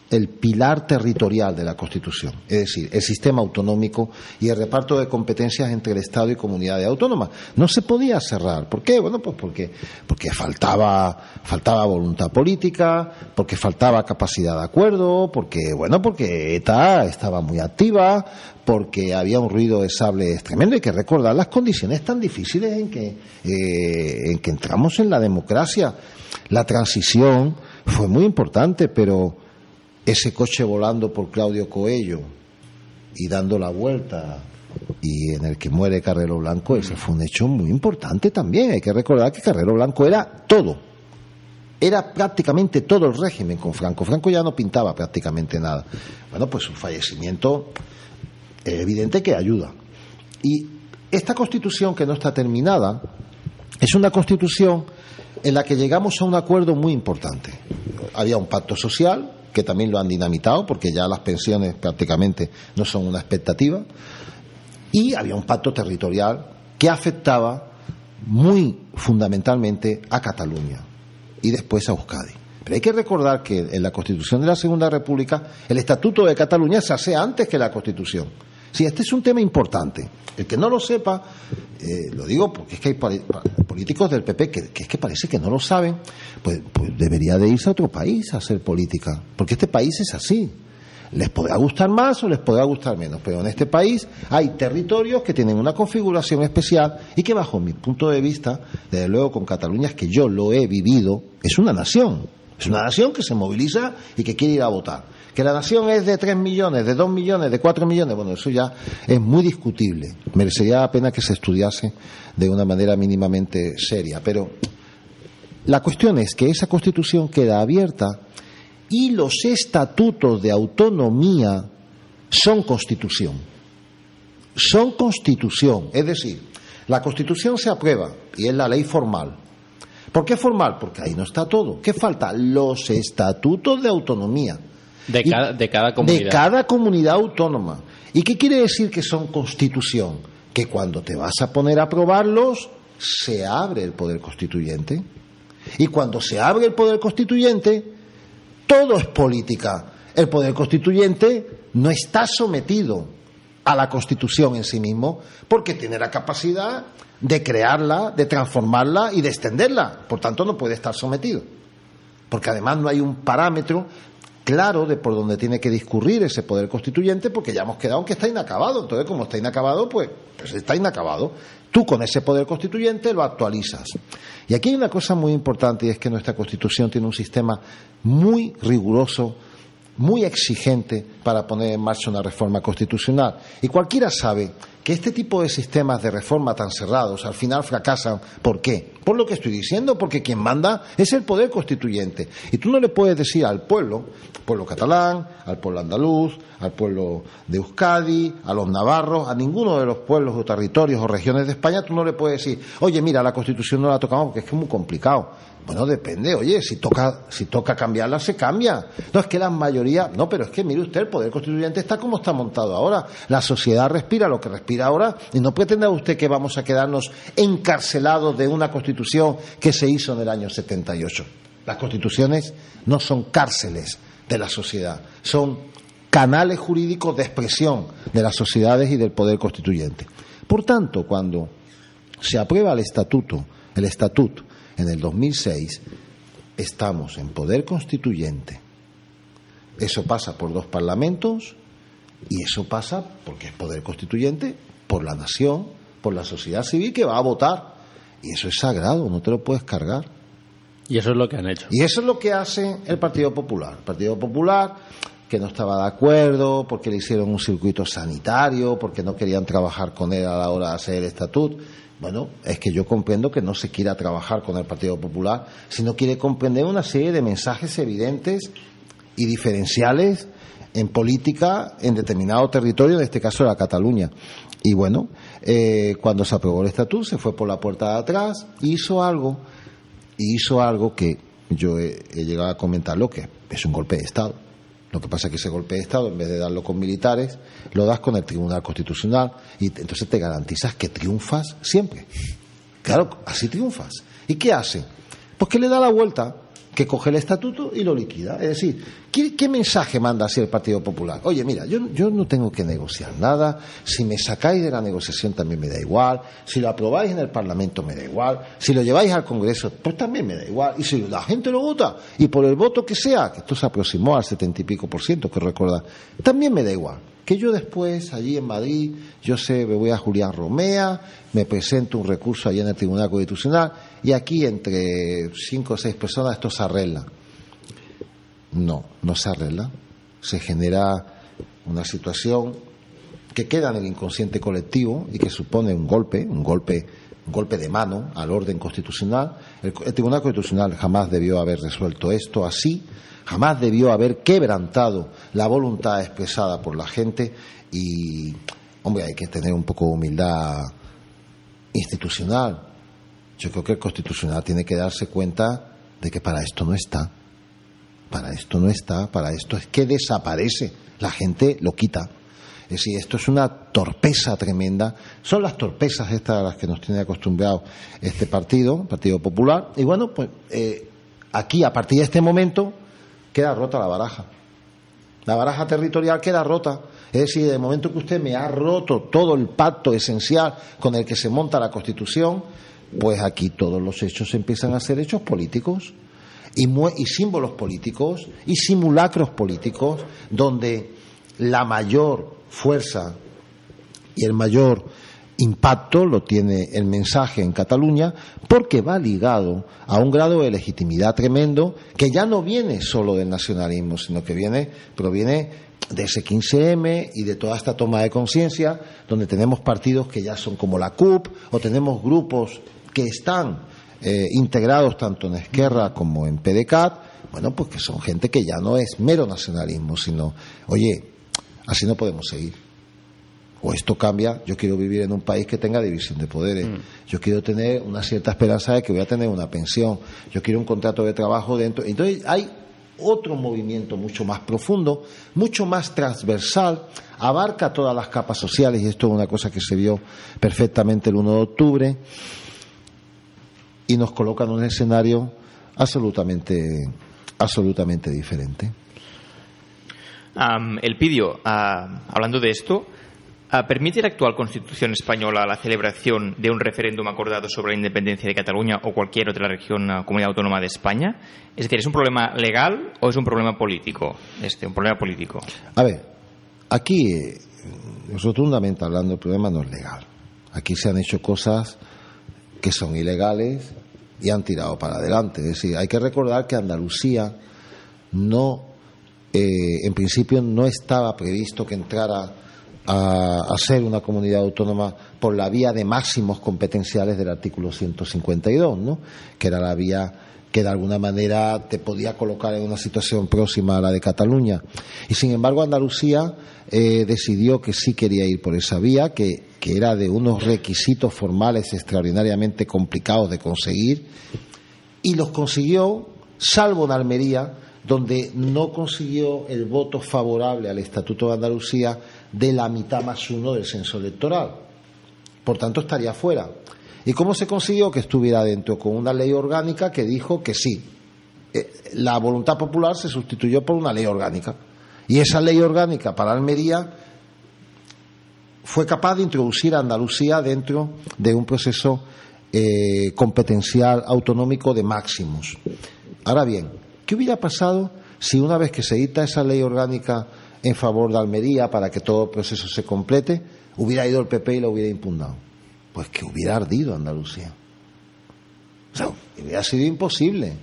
el pilar territorial de la Constitución, es decir, el sistema autonómico y el reparto de competencias entre el Estado y comunidades autónomas. No se podía cerrar. ¿Por qué? Bueno, pues porque, porque faltaba, faltaba voluntad política, porque faltaba capacidad de acuerdo, porque, bueno, porque ETA estaba muy activa, porque había un ruido de sables tremendo. Hay que recordar las condiciones tan difíciles en que, eh, en que entramos en la democracia. La transición fue muy importante, pero ese coche volando por Claudio Coello y dando la vuelta y en el que muere Carrero Blanco, ese fue un hecho muy importante también. Hay que recordar que Carrero Blanco era todo. Era prácticamente todo el régimen con Franco. Franco ya no pintaba prácticamente nada. Bueno, pues su fallecimiento es evidente que ayuda. Y esta constitución que no está terminada es una constitución en la que llegamos a un acuerdo muy importante. Había un pacto social, que también lo han dinamitado porque ya las pensiones prácticamente no son una expectativa, y había un pacto territorial que afectaba muy fundamentalmente a Cataluña y después a Euskadi. Pero hay que recordar que en la Constitución de la Segunda República el Estatuto de Cataluña se hace antes que la Constitución. Sí, este es un tema importante. El que no lo sepa, eh, lo digo porque es que hay políticos del PP que, es que parece que no lo saben, pues, pues, debería de irse a otro país a hacer política, porque este país es así. Les podrá gustar más o les podrá gustar menos, pero en este país hay territorios que tienen una configuración especial y que bajo mi punto de vista, desde luego con Cataluña, es que yo lo he vivido, es una nación. Es una nación que se moviliza y que quiere ir a votar. Que la nación es de 3 millones, de 2 millones, de 4 millones, bueno, eso ya es muy discutible. Merecería la pena que se estudiase de una manera mínimamente seria. Pero la cuestión es que esa constitución queda abierta y los estatutos de autonomía son constitución. Son constitución. Es decir, la constitución se aprueba y es la ley formal. ¿Por qué formal? Porque ahí no está todo. ¿Qué falta? Los estatutos de autonomía. De cada, de cada comunidad. De cada comunidad autónoma. ¿Y qué quiere decir que son constitución? Que cuando te vas a poner a aprobarlos, se abre el poder constituyente. Y cuando se abre el poder constituyente, todo es política. El poder constituyente no está sometido a la constitución en sí mismo porque tiene la capacidad de crearla, de transformarla y de extenderla. Por tanto, no puede estar sometido. Porque además no hay un parámetro claro de por dónde tiene que discurrir ese poder constituyente, porque ya hemos quedado que está inacabado. Entonces, como está inacabado, pues, pues está inacabado. Tú con ese poder constituyente lo actualizas. Y aquí hay una cosa muy importante y es que nuestra constitución tiene un sistema muy riguroso, muy exigente para poner en marcha una reforma constitucional. Y cualquiera sabe que este tipo de sistemas de reforma tan cerrados al final fracasan. ¿Por qué? Por lo que estoy diciendo, porque quien manda es el poder constituyente. Y tú no le puedes decir al pueblo, pueblo catalán, al pueblo andaluz, al pueblo de Euskadi, a los navarros, a ninguno de los pueblos o territorios o regiones de España, tú no le puedes decir, oye, mira, la constitución no la tocamos porque es que es muy complicado. Bueno, depende, oye, si toca, si toca cambiarla, se cambia. No es que la mayoría, no, pero es que mire usted, el poder constituyente está como está montado ahora. La sociedad respira lo que respira ahora y no pretenda usted que vamos a quedarnos encarcelados de una constitución que se hizo en el año 78. Las constituciones no son cárceles de la sociedad, son canales jurídicos de expresión de las sociedades y del poder constituyente. Por tanto, cuando se aprueba el estatuto, el estatuto en el 2006, estamos en poder constituyente. Eso pasa por dos parlamentos y eso pasa, porque es poder constituyente, por la nación, por la sociedad civil que va a votar. Y eso es sagrado, no te lo puedes cargar. Y eso es lo que han hecho. Y eso es lo que hace el Partido Popular. El Partido Popular, que no estaba de acuerdo, porque le hicieron un circuito sanitario, porque no querían trabajar con él a la hora de hacer el estatuto. Bueno, es que yo comprendo que no se quiera trabajar con el Partido Popular, sino quiere comprender una serie de mensajes evidentes y diferenciales en política en determinado territorio, en este caso la Cataluña. Y bueno, eh, cuando se aprobó el estatuto, se fue por la puerta de atrás, hizo algo, hizo algo que yo he, llegado a comentarlo, que es un golpe de Estado lo que pasa es que ese golpe de Estado, en vez de darlo con militares, lo das con el Tribunal Constitucional y entonces te garantizas que triunfas siempre. Claro, así triunfas. ¿Y qué hace? Pues que le da la vuelta, que coge el estatuto y lo liquida. Es decir, ¿qué, mensaje manda así el Partido Popular? Oye, mira, yo, yo no tengo que negociar nada, si me sacáis de la negociación también me da igual, si lo aprobáis en el Parlamento me da igual, si lo lleváis al Congreso, pues también me da igual, y si la gente lo vota, y por el voto que sea, que esto se aproximó al setenta y pico por ciento, que recuerda, también me da igual. Que yo después, allí en Madrid, yo sé, me voy a Julián Romea, me presento un recurso allí en el Tribunal Constitucional, y aquí entre cinco o seis personas esto se arregla. No, no se arregla. Se genera una situación que queda en el inconsciente colectivo y que supone un golpe, un golpe, un golpe de mano al orden constitucional. El, el Tribunal Constitucional jamás debió haber resuelto esto así, jamás debió haber quebrantado la voluntad expresada por la gente y, hombre, hay que tener un poco de humildad institucional. Yo creo que el constitucional tiene que darse cuenta de que para esto no está. Para esto no está, para esto es que desaparece. La gente lo quita. Es decir, esto es una torpeza tremenda. Son las torpezas estas a las que nos tiene acostumbrado este partido, Partido Popular. Y bueno, pues eh, aquí, a partir de este momento, queda rota la baraja. La baraja territorial queda rota. Es decir, de momento que usted me ha roto todo el pacto esencial con el que se monta la Constitución, pues aquí todos los hechos empiezan a ser hechos políticos y, símbolos políticos y simulacros políticos donde la mayor fuerza y el mayor impacto lo tiene el mensaje en Cataluña porque va ligado a un grado de legitimidad tremendo que ya no viene solo del nacionalismo, sino que viene, proviene de ese 15M y de toda esta toma de conciencia, donde tenemos partidos que ya son como la CUP o tenemos grupos que están eh, integrados tanto en Esquerra como en PDCAT, bueno, pues que son gente que ya no es mero nacionalismo, sino, oye, así no podemos seguir. O esto cambia, yo quiero vivir en un país que tenga división de poderes, Mm. yo quiero tener una cierta esperanza de que voy a tener una pensión, yo quiero un contrato de trabajo dentro. Entonces hay otro movimiento mucho más profundo, mucho más transversal, abarca todas las capas sociales y esto es una cosa que se vio perfectamente el 1 de octubre y nos coloca en un escenario absolutamente, absolutamente diferente. Am, el Pidio, ah, hablando de esto, ah, ¿permite la actual Constitución española la celebración de un referéndum acordado sobre la independencia de Cataluña o cualquier otra región, ah, comunidad autónoma de España? Es decir, ¿es un problema legal o es un problema político? Este, un problema político. A ver, aquí, eh, rotundamente hablando, el problema no es legal. Aquí se han hecho cosas que son ilegales y han tirado para adelante. Es decir, hay que recordar que Andalucía no, eh, en principio, no estaba previsto que entrara a, a ser una comunidad autónoma por la vía de máximos competenciales del artículo 152, ¿no? que era la vía que de alguna manera te podía colocar en una situación próxima a la de Cataluña. Y sin embargo Andalucía eh, decidió que sí quería ir por esa vía, que, que era de unos requisitos formales extraordinariamente complicados de conseguir, y los consiguió, salvo en Almería, donde no consiguió el voto favorable al Estatuto de Andalucía de la mitad más uno del censo electoral. Por tanto, estaría fuera. ¿Y cómo se consiguió que estuviera dentro? Con una ley orgánica que dijo que sí. Eh, La voluntad popular se sustituyó por una ley orgánica. Y esa ley orgánica para Almería fue capaz de introducir a Andalucía dentro de un proceso eh, competencial autonómico de máximos. Ahora bien, ¿qué hubiera pasado si una vez que se dicta esa ley orgánica en favor de Almería para que todo el proceso se complete, hubiera ido el PP y lo hubiera impugnado? Pues que hubiera ardido Andalucía. O sea, hubiera sido imposible.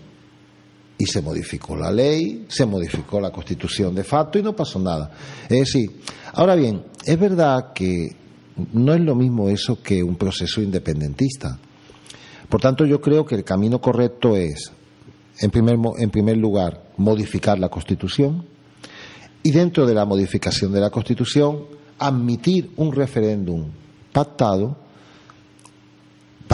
Y se modificó la ley, se modificó la constitución de facto y no pasó nada. Es decir, ahora bien, es verdad que no es lo mismo eso que un proceso independentista. Por tanto, yo creo que el camino correcto es, en primer, en primer lugar, modificar la Constitución y dentro de la modificación de la Constitución admitir un referéndum pactado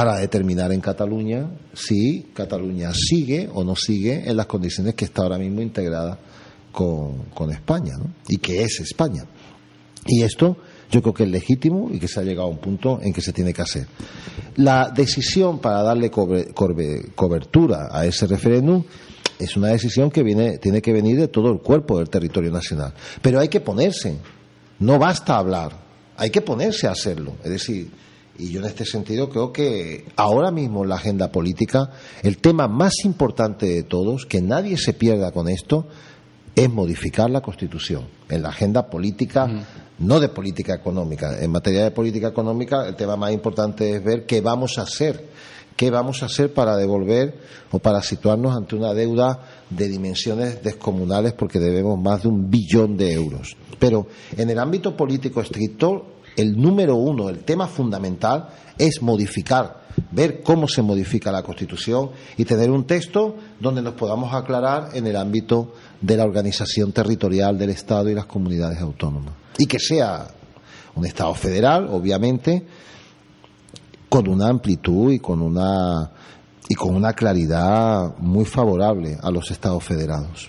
para determinar en Cataluña si Cataluña sigue o no sigue en las condiciones que está ahora mismo integrada con, con España y que es España. Y esto yo creo que es legítimo y que se ha llegado a un punto en que se tiene que hacer. La decisión para darle cobertura a ese referéndum es una decisión que viene, tiene que venir de todo el cuerpo del territorio nacional. Pero hay que ponerse, no basta hablar, hay que ponerse a hacerlo. Es decir, y yo en este sentido creo que ahora mismo en la agenda política, el tema más importante de todos, que nadie se pierda con esto, es modificar la Constitución. En la agenda política, no de política económica. En materia de política económica, el tema más importante es ver qué vamos a hacer. ¿Qué vamos a hacer para devolver o para situarnos ante una deuda de dimensiones descomunales porque debemos más de un billón de euros? Pero en el ámbito político estricto, el número uno, el tema fundamental es modificar, ver cómo se modifica la Constitución y tener un texto donde nos podamos aclarar en el ámbito de la organización territorial del Estado y las comunidades autónomas. Y que sea un Estado federal, obviamente, con una amplitud y con una y con una claridad muy favorable a los estados federados.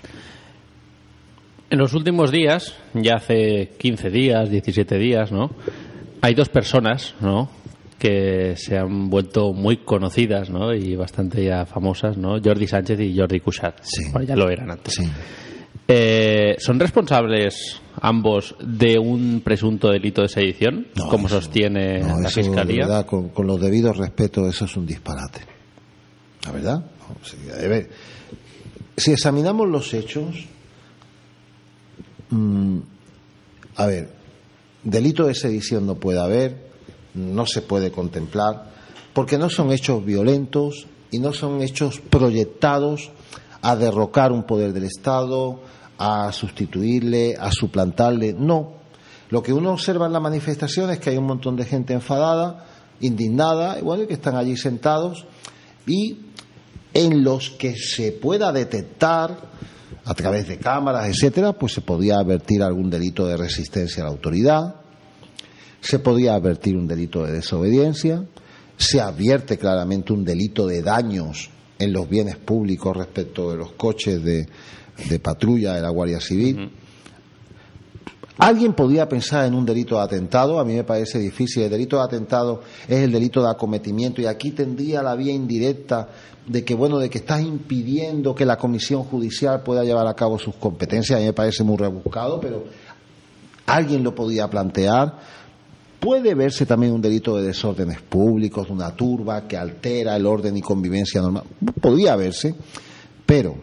En los últimos días, ya hace 15 días, 17 días, ¿no? Hay dos personas, ¿no? que se han vuelto muy conocidas, ¿no? Y bastante ya famosas, ¿no? Jordi Sánchez y Jordi Cuixart. Sí. Bueno, ya lo eran antes. Sí. Eh, ¿Son responsables ambos de un presunto delito de sedición, No, como eso- sostiene no, la eso, Fiscalía? verdad, con, con los debidos respetos, eso es un disparate. ¿La verdad? Si examinamos los hechos, mm, a ver, delito de sedición no puede haber, no se puede contemplar, porque no son hechos violentos y no son hechos proyectados a derrocar un poder del Estado, a sustituirle, a suplantarle, no. Lo que uno observa en la manifestación es que hay un montón de gente enfadada, indignada, y bueno, que están allí sentados y en los que se pueda detectar a través de cámaras, etcétera, pues se podía advertir algún delito de resistencia a la autoridad, se podía advertir un delito de desobediencia, se advierte claramente un delito de daños en los bienes públicos respecto de los coches de, de patrulla de la Guardia Civil. ¿Alguien podía pensar en un delito de atentado? A mí me parece difícil. El delito de atentado es el delito de acometimiento y aquí tendría la vía indirecta de que, bueno, de que estás impidiendo que la comisión judicial pueda llevar a cabo sus competencias. A mí me parece muy rebuscado, pero alguien lo podía plantear. Puede verse también un delito de desórdenes públicos, una turba que altera el orden y convivencia normal. Podría verse, pero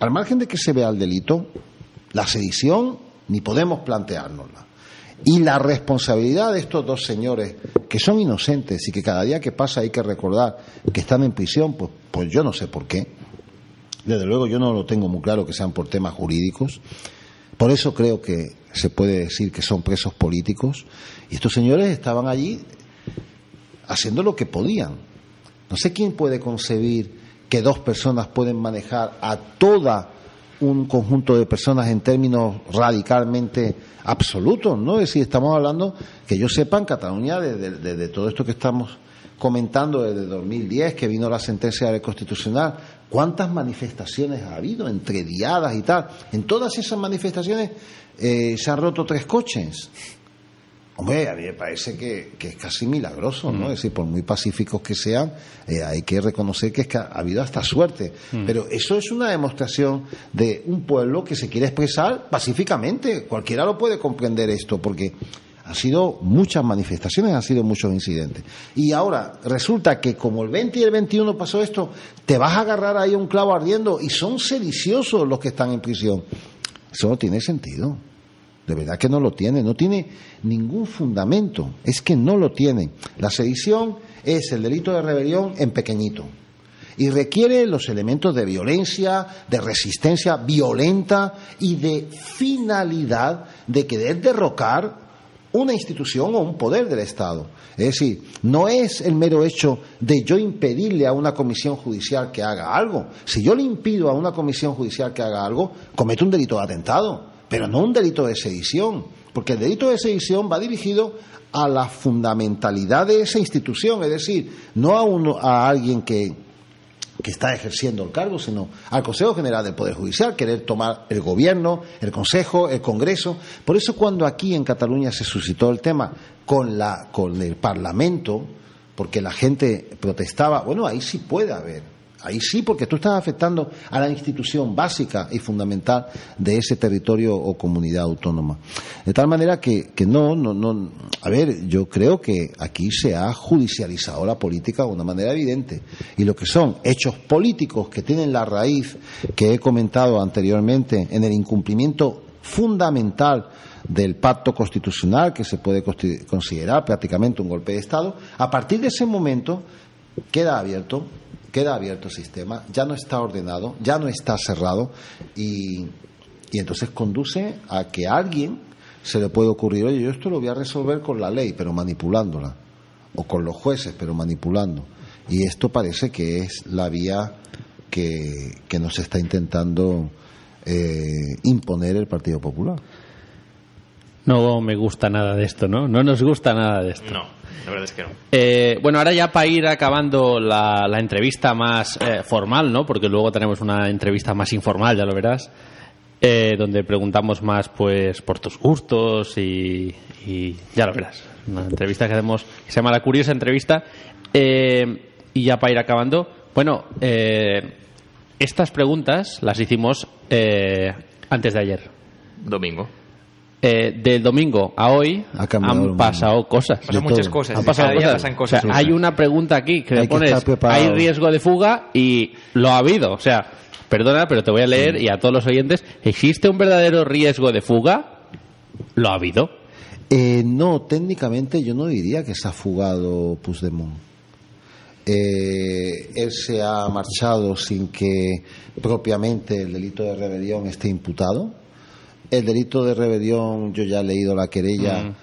al margen de que se vea el delito, la sedición ni podemos planteárnosla. Y la responsabilidad de estos dos señores, que son inocentes y que cada día que pasa hay que recordar que están en prisión, pues, pues yo no sé por qué. Desde luego yo no lo tengo muy claro que sean por temas jurídicos. Por eso creo que se puede decir que son presos políticos. Y estos señores estaban allí haciendo lo que podían. No sé quién puede concebir que dos personas pueden manejar a toda un conjunto de personas en términos radicalmente absolutos, ¿no? Es decir, estamos hablando, que yo sepa, en Cataluña, de, de- de- de todo esto que estamos comentando desde 2010, que vino la sentencia del Constitucional, ¿cuántas manifestaciones ha habido entre diadas y tal? En todas esas manifestaciones eh, se han roto tres coches. Hombre, a mí me parece que, que es casi milagroso, ¿no? Es decir, por muy pacíficos que sean, eh, hay que reconocer que, es que ha habido hasta suerte. Pero eso es una demostración de un pueblo que se quiere expresar pacíficamente. Cualquiera lo puede comprender esto, porque han sido muchas manifestaciones, han sido muchos incidentes. Y ahora resulta que como el 20 y el 21 pasó esto, te vas a agarrar ahí un clavo ardiendo y son sediciosos los que están en prisión. Eso no tiene sentido. De verdad que no lo tiene, no tiene ningún fundamento, es que no lo tiene. La sedición es el delito de rebelión en pequeñito y requiere los elementos de violencia, de resistencia violenta y de finalidad de querer derrocar una institución o un poder del Estado. Es decir, no es el mero hecho de yo impedirle a una comisión judicial que haga algo. Si yo le impido a una comisión judicial que haga algo, comete un delito de atentado, pero no un delito de sedición, porque el delito de sedición va dirigido a la fundamentalidad de esa institución, es decir, no a, uno, a alguien que, que está ejerciendo el cargo, sino al Consejo General del Poder Judicial, querer tomar el Gobierno, el Consejo, el Congreso. Por eso cuando aquí en Cataluña se suscitó el tema con, la, con el Parlamento, porque la gente protestaba, bueno, ahí sí puede haber, Ahí sí, porque tú estás afectando a la institución básica y fundamental de ese territorio o comunidad autónoma. De tal manera que, que no, no, no. A ver, yo creo que aquí se ha judicializado la política de una manera evidente. Y lo que son hechos políticos que tienen la raíz que he comentado anteriormente en el incumplimiento fundamental del pacto constitucional, que se puede considerar prácticamente un golpe de Estado, a partir de ese momento queda abierto, queda abierto el sistema, ya no está ordenado, ya no está cerrado y, y entonces conduce a que a alguien se le puede ocurrir, oye, yo esto lo voy a resolver con la ley, pero manipulándola, o con los jueces, pero manipulando. Y esto parece que es la vía que, que nos está intentando eh, imponer el Partido Popular. No me gusta nada de esto, ¿no? No nos gusta nada de esto. No, la verdad es que no. Eh, bueno, ahora ya para ir acabando la, la entrevista más eh, formal, ¿no? Porque luego tenemos una entrevista más informal, ya lo verás, eh, donde preguntamos más, pues, por tus gustos y, y ya lo verás. Una entrevista que hacemos que se llama La Curiosa Entrevista. Eh, y ya para ir acabando, bueno, eh, estas preguntas las hicimos eh, antes de ayer. Domingo. Eh, del domingo a hoy Ha han pasado cosas. Pasan muchas todo. cosas. Han pasado cosas. pasan cosas. O sea, nuevas. hay una pregunta aquí que Hay me que pones, hay riesgo de fuga y lo ha habido. O sea, perdona, pero te voy a leer y a todos los oyentes, ¿existe un verdadero riesgo de fuga? Lo ha habido. Eh, no, técnicamente yo no diría que se ha fugado Puigdemont. Eh, él se ha marchado sin que propiamente el delito de rebelión esté imputado. El delito de rebelión, yo ya he leído la querella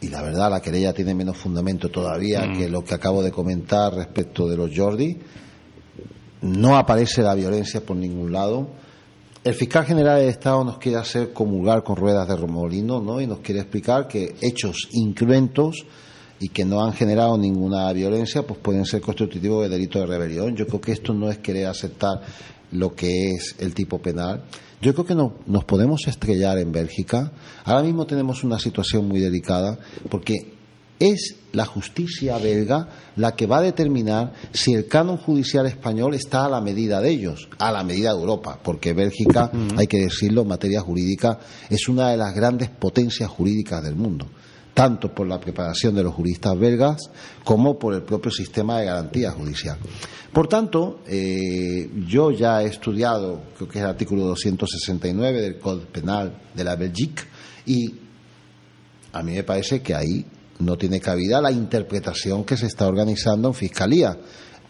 y la verdad la querella tiene menos fundamento todavía que lo que acabo de comentar respecto de los Jordi. No aparece la violencia por ningún lado. El fiscal general del Estado nos quiere hacer comulgar con ruedas de remolino, ¿no? Y nos quiere explicar que hechos incruentos y que no han generado ninguna violencia, pues pueden ser constitutivos de delito de rebelión. Yo creo que esto no es querer aceptar lo que es el tipo penal. Yo creo que no- nos podemos estrellar en Bélgica. Ahora mismo tenemos una situación muy delicada porque es la justicia belga la que va a determinar si el canon judicial español está a la medida de ellos, a la medida de Europa, porque Bélgica, hay que decirlo, en materia jurídica, es una de las grandes potencias jurídicas del mundo, tanto por la preparación de los juristas belgas como por el propio sistema de garantía judicial. Por tanto, eh, yo ya he estudiado, creo que es el artículo 269 del Código Penal de la Belgique, y a mí me parece que ahí no tiene cabida la interpretación que se está organizando en Fiscalía.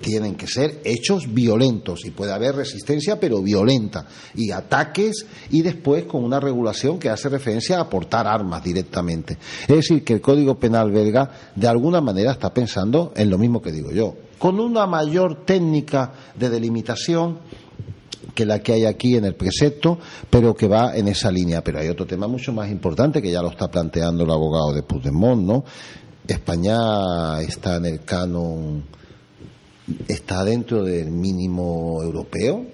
Tienen que ser hechos violentos y puede haber resistencia, pero violenta, y ataques, y después con una regulación que hace referencia a aportar armas directamente. Es decir, que el Código Penal belga de alguna manera está pensando en lo mismo que digo yo, con una mayor técnica de delimitación que la que hay aquí en el precepto, pero que va en esa línea. Pero hay otro tema mucho más importante que ya lo está planteando el abogado de Puigdemont, ¿no? España está en el canon, está dentro del mínimo europeo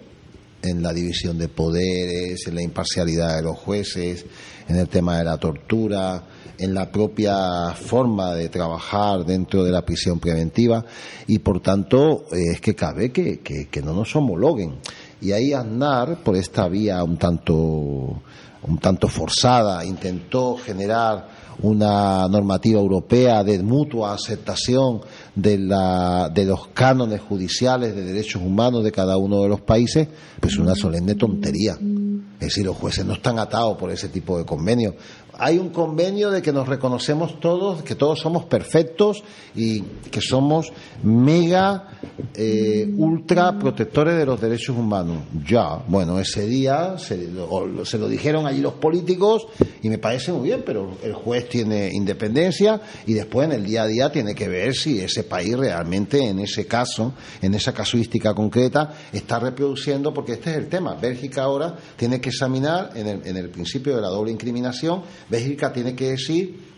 en la división de poderes, en la imparcialidad de los jueces, en el tema de la tortura, en la propia forma de trabajar dentro de la prisión preventiva y por tanto eh, es que cabe que, que- no nos homologuen. Y ahí Aznar, por esta vía un tanto, un tanto forzada, intentó generar una normativa europea de mutua aceptación de, la, de los cánones judiciales de derechos humanos de cada uno de los países, pues una solemne tontería. Es decir, los jueces no están atados por ese tipo de convenios. Hay un convenio de que nos reconocemos todos, que todos somos perfectos y que somos mega, eh, ultra protectores de los derechos humanos. Ya, bueno, ese día se lo, se lo dijeron allí los políticos y me parece muy bien, pero el juez tiene independencia y después en el día a día tiene que ver si ese país realmente en ese caso, en esa casuística concreta, está reproduciendo, porque este es el tema. Bélgica ahora tiene que examinar en el, en el principio de la doble incriminación, Bélgica tiene que decir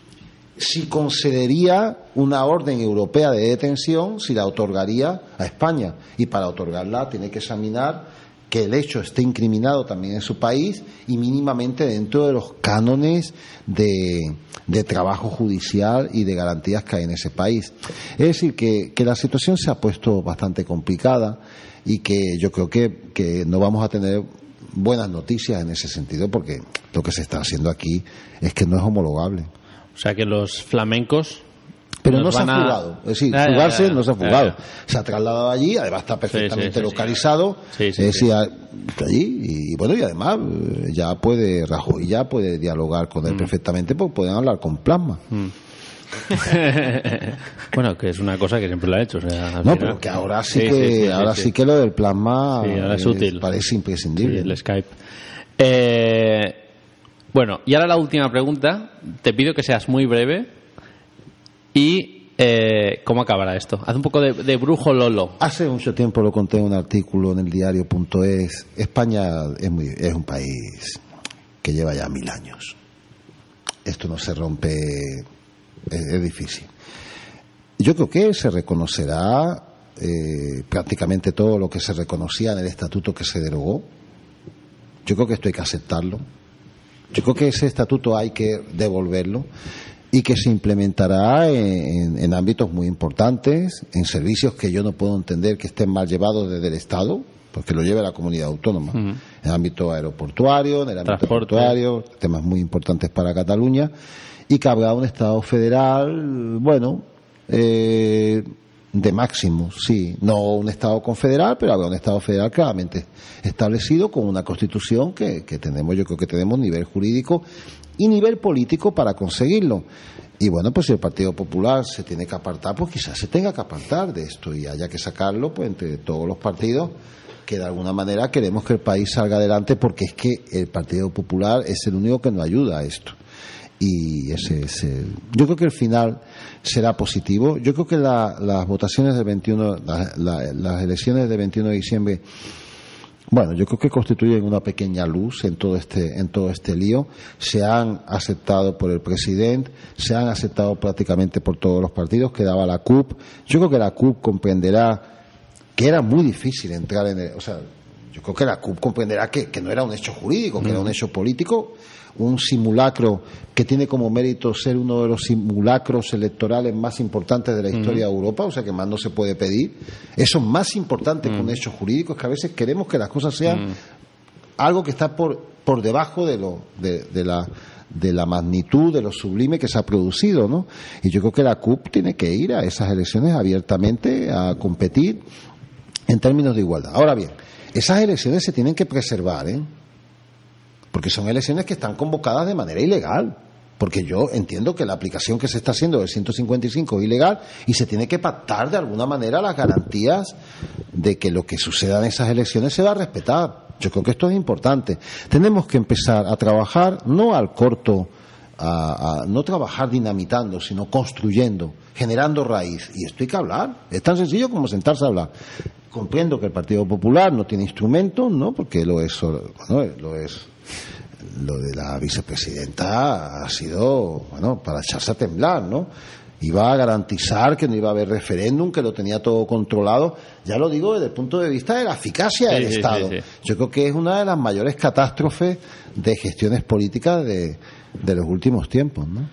si concedería una orden europea de detención, si la otorgaría a España. Y para otorgarla tiene que examinar que el hecho esté incriminado también en su país y mínimamente dentro de los cánones de, de trabajo judicial y de garantías que hay en ese país. Es decir, que, que la situación se ha puesto bastante complicada y que yo creo que, que no vamos a tener buenas noticias en ese sentido porque lo que se está haciendo aquí es que no es homologable. O sea que los flamencos Pero no se ha fugado. Es decir, ya, fugarse no se ha fugado. Se ha trasladado allí, además está perfectamente sí, sí, localizado. Sí, es decir, está allí. Y bueno, y además eh, ya puede, Rajoy ya puede dialogar con él Mm. perfectamente porque pueden hablar con plasma. bueno, que es una cosa que siempre lo ha hecho. o sea, al No, pero que ahora sí, Sí, que sí, sí, ahora sí, que lo del plasma ahora es útil. parece imprescindible. El Skype. Eh, bueno, y ahora la última pregunta. Te pido que seas muy breve. ¿Y eh, cómo acabará esto? Haz un poco de, de brujo Lolo. Hace mucho tiempo lo conté en un artículo en el diario.es. España es, muy, es un país que lleva ya mil años. Esto no se rompe, es, es difícil. Yo creo que se reconocerá eh, prácticamente todo lo que se reconocía en el estatuto que se derogó. Yo creo que esto hay que aceptarlo. Yo creo que ese estatuto hay que devolverlo y que se implementará en, en ámbitos muy importantes, en servicios que yo no puedo entender que estén mal llevados desde el Estado, porque lo lleva la comunidad autónoma, en el ámbito aeroportuario, en el ámbito portuario, temas muy importantes para Cataluña, y que habrá un Estado federal, bueno, eh, de máximo, sí, no un Estado confederal, pero habrá un Estado federal claramente establecido con una constitución que, que tenemos, yo creo que tenemos nivel jurídico y nivel político para conseguirlo. Y bueno, pues si el Partido Popular se tiene que apartar, pues quizás se tenga que apartar de esto y haya que sacarlo pues entre todos los partidos que de alguna manera queremos que el país salga adelante porque es que el Partido Popular es el único que nos ayuda a esto. Y ese es el- yo creo que el final será positivo. Yo creo que la- las votaciones del 21, la- la- las elecciones del 21 de diciembre bueno, yo creo que constituyen una pequeña luz en todo este en todo este lío. Se han aceptado por el presidente, se han aceptado prácticamente por todos los partidos. Quedaba la CUP. Yo creo que la CUP comprenderá que era muy difícil entrar en el, o sea, yo creo que la CUP comprenderá que, que no era un hecho jurídico, que era un hecho político, un simulacro que tiene como mérito ser uno de los simulacros electorales más importantes de la historia de Europa, o sea que más no se puede pedir. Eso es más importante que un hecho jurídico, es que a veces queremos que las cosas sean algo que está por, por debajo de, lo, de, de la de la magnitud de lo sublime que se ha producido, ¿no? Y yo creo que la CUP tiene que ir a esas elecciones abiertamente a competir en términos de igualdad. Ahora bien, esas elecciones se tienen que preservar, ¿eh? Porque son elecciones que están convocadas de manera ilegal. Porque yo entiendo que la aplicación que se está haciendo del 155 es ilegal y se tiene que pactar de alguna manera las garantías de que lo que suceda en esas elecciones se va a respetar. Yo creo que esto es importante. Tenemos que empezar a trabajar no al corto, a, no trabajar dinamitando, sino construyendo, generando raíz. Y esto hay que hablar. Es tan sencillo como sentarse a hablar. Comprendo que el Partido Popular no tiene instrumentos, ¿no? Porque lo es, bueno, lo es lo de la vicepresidenta ha sido, bueno, para echarse a temblar, ¿no? Iba a garantizar que no iba a haber referéndum, que lo tenía todo controlado. Ya lo digo desde el punto de vista de la eficacia Sí, del sí, Estado. sí, sí. Yo creo que es una de las mayores catástrofes de gestiones políticas de, de los últimos tiempos, ¿no?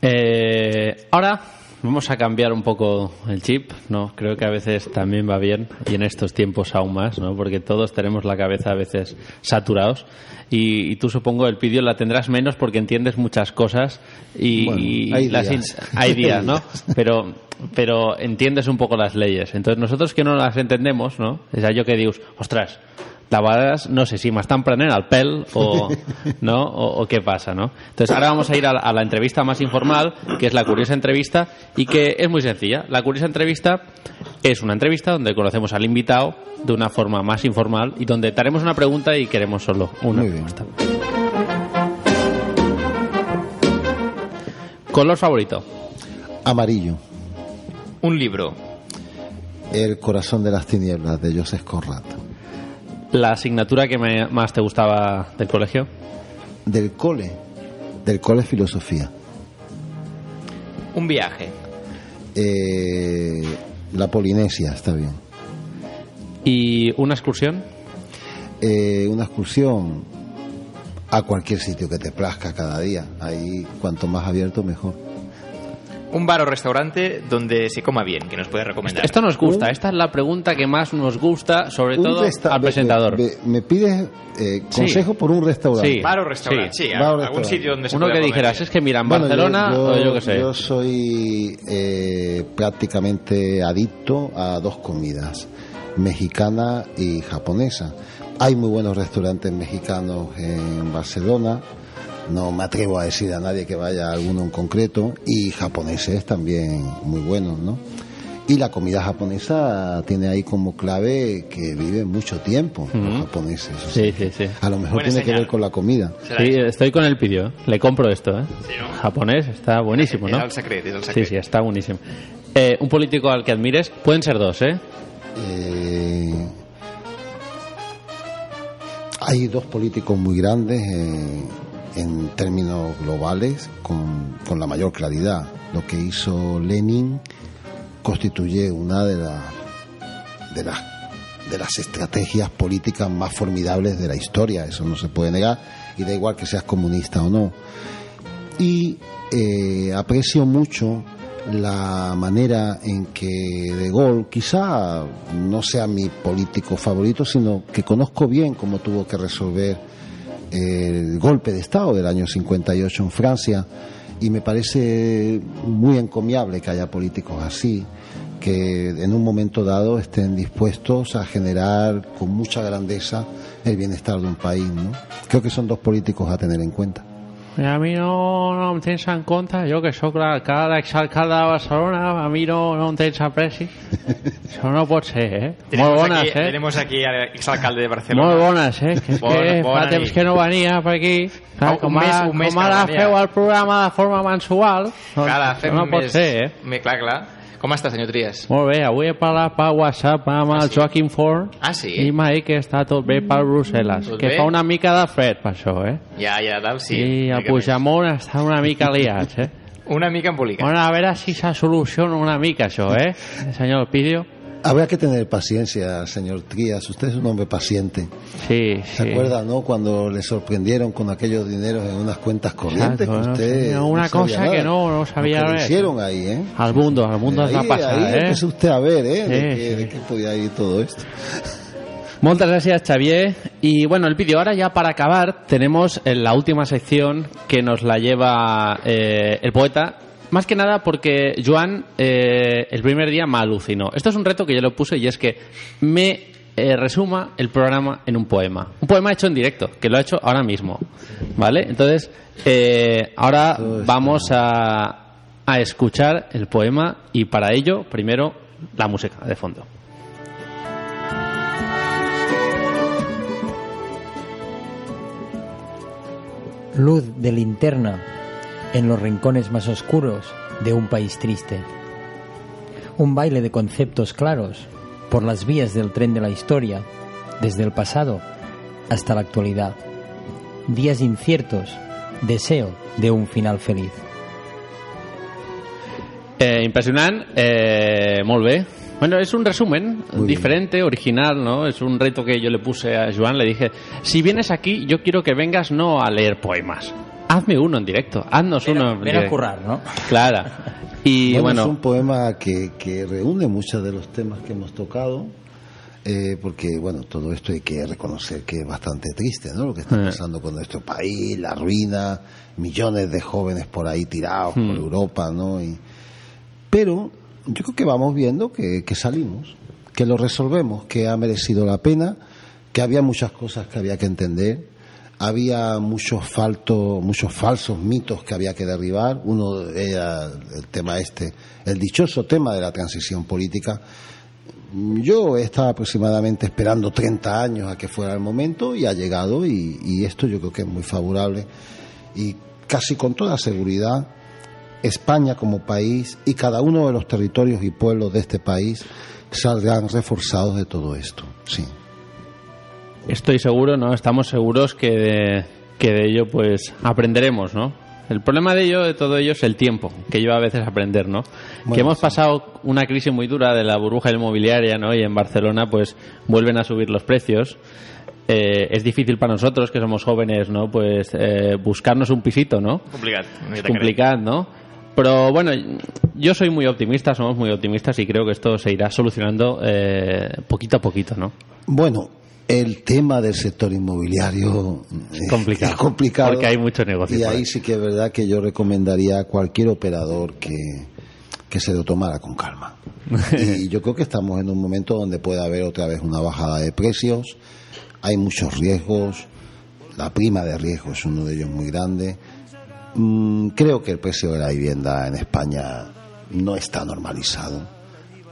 Eh, ahora vamos a cambiar un poco el chip, ¿no? Creo que a veces también va bien y en estos tiempos aún más, ¿no? Porque todos tenemos la cabeza a veces saturados y, y tú supongo el vídeo la tendrás menos porque entiendes muchas cosas y, Bueno, y hay las días. hay días, ¿no? Pero pero entiendes un poco las leyes. Entonces nosotros que no las entendemos, ¿no? Es allò que dius, ostres, de vegades no sé si m'estan prenent el pèl o, ¿no? o, o qué pasa, ¿no? Entonces ahora vamos a ir a la, a la entrevista más informal, que es la curiosa entrevista y que es muy sencilla. La curiosa entrevista es una entrevista donde conocemos al invitado de una forma más informal y donde te haremos una pregunta y queremos solo una Muy bien. respuesta. Color favorito. Amarillo. Un libro. El corazón de las tinieblas de Joseph Conrad. La asignatura que me- más te gustaba del colegio. Del cole. Del cole filosofía. Un viaje. Eh, la Polinesia, está bien. ¿Y una excursión? eh, una excursión a cualquier sitio que te plazca cada día. Ahí, cuanto más abierto, mejor. Un bar o restaurante donde se coma bien, que nos puede recomendar. Esto nos gusta, esta es la pregunta que más nos gusta, sobre todo al presentador. Me, me pides eh, Sí. consejo por un restaurante. Sí. Bar o restaurante, sí, Bar o algún restaurante. sitio donde se Uno que comer dijeras, bien. es que mira, en Bueno, Barcelona, yo, o yo qué sé. yo soy eh, prácticamente adicto a dos comidas, mexicana y japonesa. Hay muy buenos restaurantes mexicanos en Barcelona, no me atrevo a decir a nadie que vaya a alguno en concreto, y japoneses también muy buenos, ¿no? Y la comida japonesa tiene ahí como clave que vive mucho tiempo los japoneses. o sea Sí, sí, sí. A lo mejor Buena tiene que ver con la comida. Sí, estoy con el pidió, ¿eh? le compro esto. ¿eh? Sí, no? Japonés, está buenísimo, ¿no? el secret, el Sí, secret. sí, está buenísimo. Eh, un político al que admires, pueden ser dos, ¿eh? Eh, hay dos políticos muy grandes eh, en términos globales con, con la mayor claridad. Lo que hizo Lenin constituye una de, las de, las de las estrategias políticas más formidables de la historia, eso no se puede negar, y da igual que seas comunista o no. Y eh, aprecio mucho la manera en que De Gaulle, quizá no sea mi político favorito, sino que conozco bien cómo tuvo que resolver el golpe de Estado del año 58 en Francia y me parece muy encomiable que haya políticos así que en un momento dado estén dispuestos a generar con mucha grandeza el bienestar de un país. ¿no? Creo que son dos políticos a tener en cuenta. A mi no, no em tens en compte, jo que sóc l'alcalde, exalcalde de Barcelona, a mi no, no em tens apreci. Això no pot ser, eh? Tenemos Molt bones, aquí, eh? Tenemos aquí al exalcalde de Barcelona. Molt bones, eh? Que és Bona- que bona fa temps nit. que no venia per aquí. Ah, Clar, un com mes- ara, un mes com ara feu el programa de forma mensual, doncs Clar, fem no pot més... ser, eh? Me, clar, clar. Com està, senyor Trias? Molt bé, avui he parlat per WhatsApp amb el sí? Joaquim Ford Ah, sí? i m'ha dit que està tot bé per Brussel·les, Tot que bé? fa una mica de fred per això, eh? Ja, ja, dalt sí. I el Puigdemont està una mica liats, eh? més. Una mica embolicat. Bueno, a veure si se soluciona una mica això, eh? Senyor Pidio. Habrá que tener paciencia, señor Trías. Usted es un hombre paciente. Sí, ¿Se sí. acuerda, no? Cuando le sorprendieron con aquellos dineros en unas cuentas corrientes Exacto, que ¿no? usted. Sí, una no cosa nada. que no- no Lo sabía que le ver. hicieron ahí, ¿eh? Al mundo, al mundo es la ahí, pasada, ahí eh? empezó usted a ver, ¿eh? de, Sí, qué, sí. de qué podía ir todo esto. Muchas gracias, Xavier. Y bueno, el vídeo ahora ya para acabar tenemos en la última sección que nos la lleva eh, el poeta. Más que nada porque Joan eh, el primer día me alucinó. Esto es un reto que yo lo puse y es que me eh, resuma el programa en un poema. Un poema hecho en directo, que lo ha hecho ahora mismo. ¿Vale? Entonces, eh, ahora vamos a, a escuchar el poema y para ello, primero, la música de fondo. Luz de linterna en los rincones más oscuros de un país triste. Un baile de conceptos claros por las vías del tren de la historia, desde el pasado hasta la actualidad. Días inciertos, deseo de un final feliz. Eh, impressionant, eh, molt bé. Bueno, es un resumen Muy diferente, original, ¿no? Es un reto que yo le puse a Joan, le dije, si vienes aquí, yo quiero que vengas no a leer poemas, hazme uno en directo, haznos uno en ven a directo. currar, ¿no? Claro. Y bueno, bueno, es un poema que, que reúne muchos de los temas que hemos tocado. eh, porque, bueno, todo esto hay que reconocer que es bastante triste, ¿no? Lo que está Eh. pasando con nuestro país, la ruina, millones de jóvenes por ahí tirados por Hmm. Europa, ¿no? Y, pero yo creo que vamos viendo que, que salimos, que lo resolvemos, que ha merecido la pena, que había muchas cosas que había que entender, había muchos faltos, muchos falsos mitos que había que derribar. Uno era el tema este, el dichoso tema de la transición política. Yo estaba aproximadamente esperando 30 años a que fuera el momento y ha llegado y, y esto yo creo que es muy favorable y casi con toda seguridad España como país y cada uno de los territorios y pueblos de este país saldrán reforzados de todo esto. Sí. Estoy seguro, ¿no? Estamos seguros que de, que de ello, pues, aprenderemos, ¿no? El problema de ello, de todo ello, es el tiempo, que lleva a veces aprender, ¿no? Bueno, que hemos sí. pasado una crisis muy dura de la burbuja inmobiliaria, ¿no? Y en Barcelona, pues, vuelven a subir los precios. eh, es difícil para nosotros que somos jóvenes, ¿no? Pues eh, buscarnos un pisito, ¿no? Complicat. una Es complicado, ¿no? Pero bueno, yo soy muy optimista, somos muy optimistas y creo que esto se irá solucionando eh, poquito a poquito, ¿no? Bueno, el tema del sector inmobiliario es complicado, es complicado porque hay mucho negocio Y ahí. sí que es verdad que yo recomendaría a cualquier operador que, que se lo tomara con calma. y yo creo que estamos en un momento donde puede haber otra vez una bajada de precios, hay muchos riesgos, la prima de riesgo es uno de ellos muy grande. Mm, creo que el precio de la vivienda en España no está normalizado.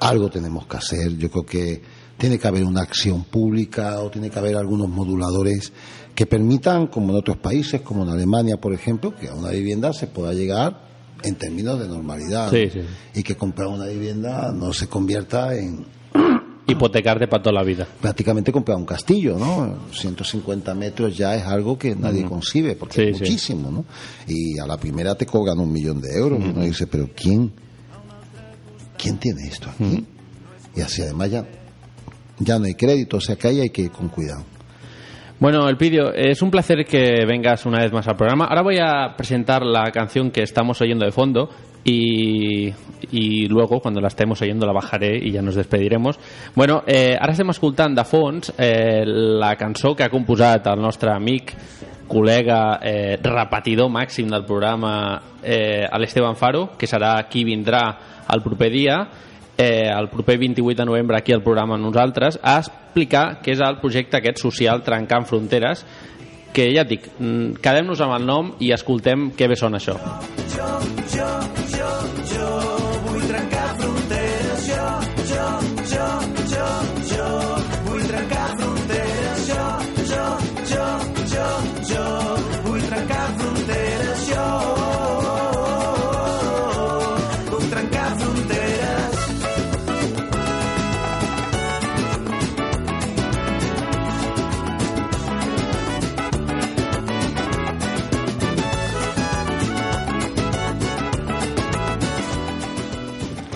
Algo tenemos que hacer. Yo creo que tiene que haber una acción pública o tiene que haber algunos moduladores que permitan, como en otros países, como en Alemania, por ejemplo, que a una vivienda se pueda llegar en términos de normalidad. Sí, ¿no? sí. Y que comprar una vivienda no se convierta en Hipotecarte para toda la vida. prácticamente comprar un castillo, ¿no? 150 metros ya es algo que nadie Ujú. concibe, porque Sí, es muchísimo, ¿no? Y a la primera te cobran un millón de euros. Y uno dice, pero ¿quién? ¿Quién tiene esto aquí? Y así además ya, ya no hay crédito, o sea que ahí hay que ir con cuidado. Bueno, Elpidio, es un placer que vengas una vez más al programa. Ahora voy a presentar la canción que estamos oyendo de fondo y, y luego, cuando la estemos oyendo, la bajaré i ja nos despediremos. Bueno, eh, ara estem escoltant de fons eh, la cançó que ha composat el nostre amic, col·lega, eh, repetidor del programa, eh, l'Esteban Faro, que serà qui vindrà el proper eh, el proper 28 de novembre aquí al programa nosaltres a explicar què és el projecte aquest social Trencant Fronteres que ja et dic, mm, quedem-nos amb el nom i escoltem què bé sona això. Jo, jo, jo, jo vull trencar fronteres. Jo, jo, jo, jo, jo vull trencar fronteres. Jo, jo, jo, jo, jo vull trencar fronteres.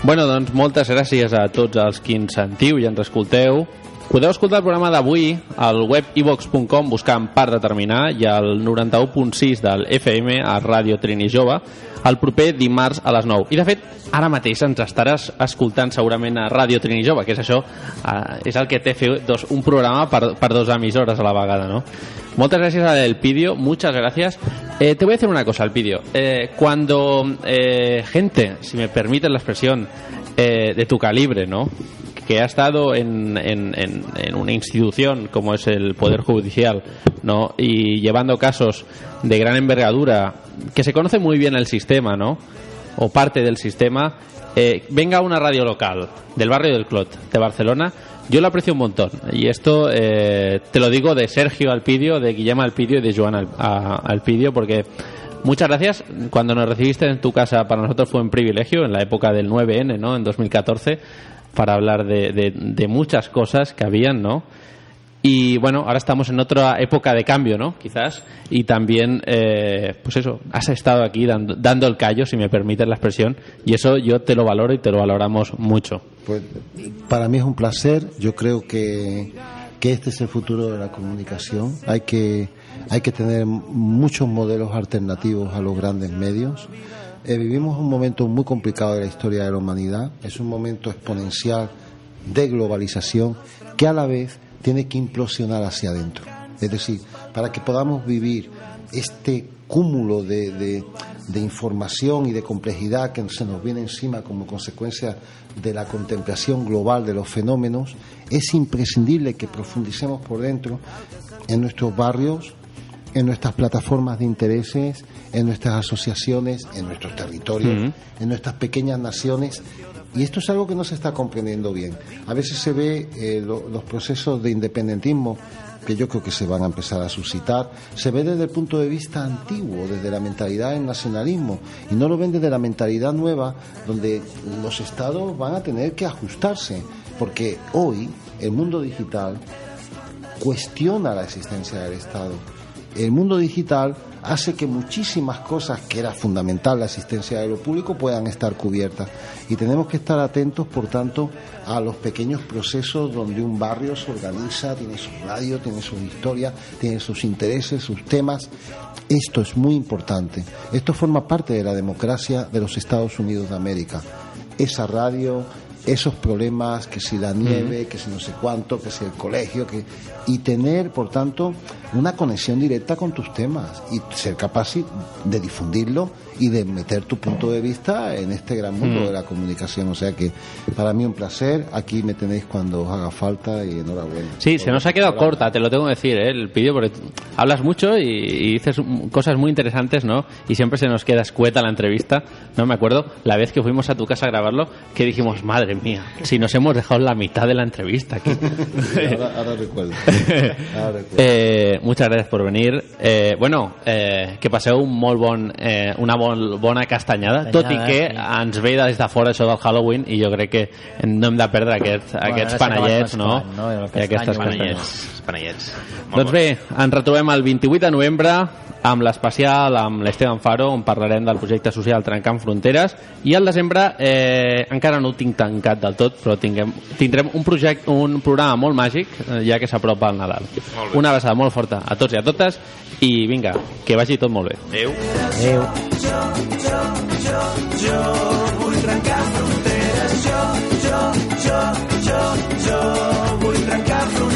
Bueno, doncs moltes gràcies a tots els qui ens sentiu i ens escolteu. Podeu escoltar el programa d'avui al web ivox.com buscant part de terminar i al 91.6 del FM a Ràdio Trini Jove el proper dimarts a les 9. I de fet, ara mateix ens estaràs escoltant segurament a Ràdio Trini Jove, que és això, eh, és el que té fer dos, un programa per, per dos emissores a la vegada, no? Muchas gracias a Elpidio, muchas gracias. Eh, te voy a decir una cosa, Elpidio. Eh, cuando eh, gente, si me permite la expresión, eh, de tu calibre, ¿no? Que ha estado en, en, en, una institución como es el Poder Judicial, ¿no? Y llevando casos de gran envergadura, que se conoce muy bien el sistema, ¿no? O parte del sistema, eh, venga una radio local del barrio del Clot de Barcelona, yo lo aprecio un montón. Y esto eh, te lo digo de Sergio Alpidio, de Guillermo Alpidio y de Joan Al- Alpidio, porque muchas gracias. Cuando nos recibiste en tu casa, para nosotros fue un privilegio en la época del 9N, ¿no? En 2014, para hablar de, de- muchas cosas que habían, ¿no? Y bueno, ahora estamos en otra época de cambio, ¿no? Quizás. Y también, eh, pues eso, has estado aquí dando, dando el callo, si me permites la expresión, y eso yo te lo valoro y te lo valoramos mucho. Pues para mí es un placer. Yo creo que, que este es el futuro de la comunicación. Hay que, hay que tener muchos modelos alternativos a los grandes medios. Eh, vivimos un momento muy complicado de la historia de la humanidad. Es un momento exponencial de globalización que a la vez tiene que implosionar hacia adentro. Es decir, para que podamos vivir este cúmulo de, de- de información y de complejidad que se nos viene encima como consecuencia de la contemplación global de los fenómenos, es imprescindible que profundicemos por dentro en nuestros barrios, en nuestras plataformas de intereses, en nuestras asociaciones, en nuestros territorios, en nuestras pequeñas naciones. Y esto es algo que no se está comprendiendo bien. A veces se ve eh, lo- los procesos de independentismo que yo creo que se van a empezar a suscitar, se ve desde el punto de vista antiguo, desde la mentalidad del nacionalismo, y no lo ven desde la mentalidad nueva, donde los estados van a tener que ajustarse, porque hoy el mundo digital cuestiona la existencia del Estado. El mundo digital hace que muchísimas cosas que era fundamental la asistencia de lo público puedan estar cubiertas y tenemos que estar atentos por tanto a los pequeños procesos donde un barrio se organiza, tiene su radio, tiene sus historias, tiene sus intereses, sus temas. Esto es muy importante. Esto forma parte de la democracia de los Estados Unidos de América. Esa radio, esos problemas, que si la nieve, que si no sé cuánto, que si el colegio, que y tener, por tanto, una conexión directa con tus temas y ser capaz de difundirlo y de meter tu punto de vista en este gran mundo Mm. de la comunicación. O sea que para mí un placer, aquí me tenéis cuando os haga falta y enhorabuena. Sí, se nos ha quedado corta, te lo tengo que decir, ¿eh? el vídeo, porque hablas mucho y, y dices cosas muy interesantes, ¿no? Y siempre se nos queda escueta la entrevista. No me acuerdo la vez que fuimos a tu casa a grabarlo, que dijimos, madre mía, si nos hemos dejado la mitad de la entrevista aquí. ahora, ahora recuerdo. Ahora recuerdo. Eh, muchas gracias por venir. Eh, bueno, eh, que passeu un molt bon, eh, una bon, bona castanyada, Castanyada, tot i que sí. ens ve des de fora això del Halloween i jo crec que no hem de perdre aquests, aquests s'ha acabat panellets, no? no? I aquestes castanyes. Panellets. Doncs bé, ens retrobem el 28 de novembre amb l'especial amb l'Esteban Faro on parlarem del projecte social Trencant Fronteres i al desembre eh, encara no ho tinc tancat del tot però tinguem, tindrem un projecte un programa molt màgic eh, ja que s'apropa el Nadal una abraçada molt forta a tots i a totes i vinga, que vagi tot molt bé jo, jo, jo, jo vull trencar fronteres. Jo, jo, jo, jo, jo vull trencar fronteres.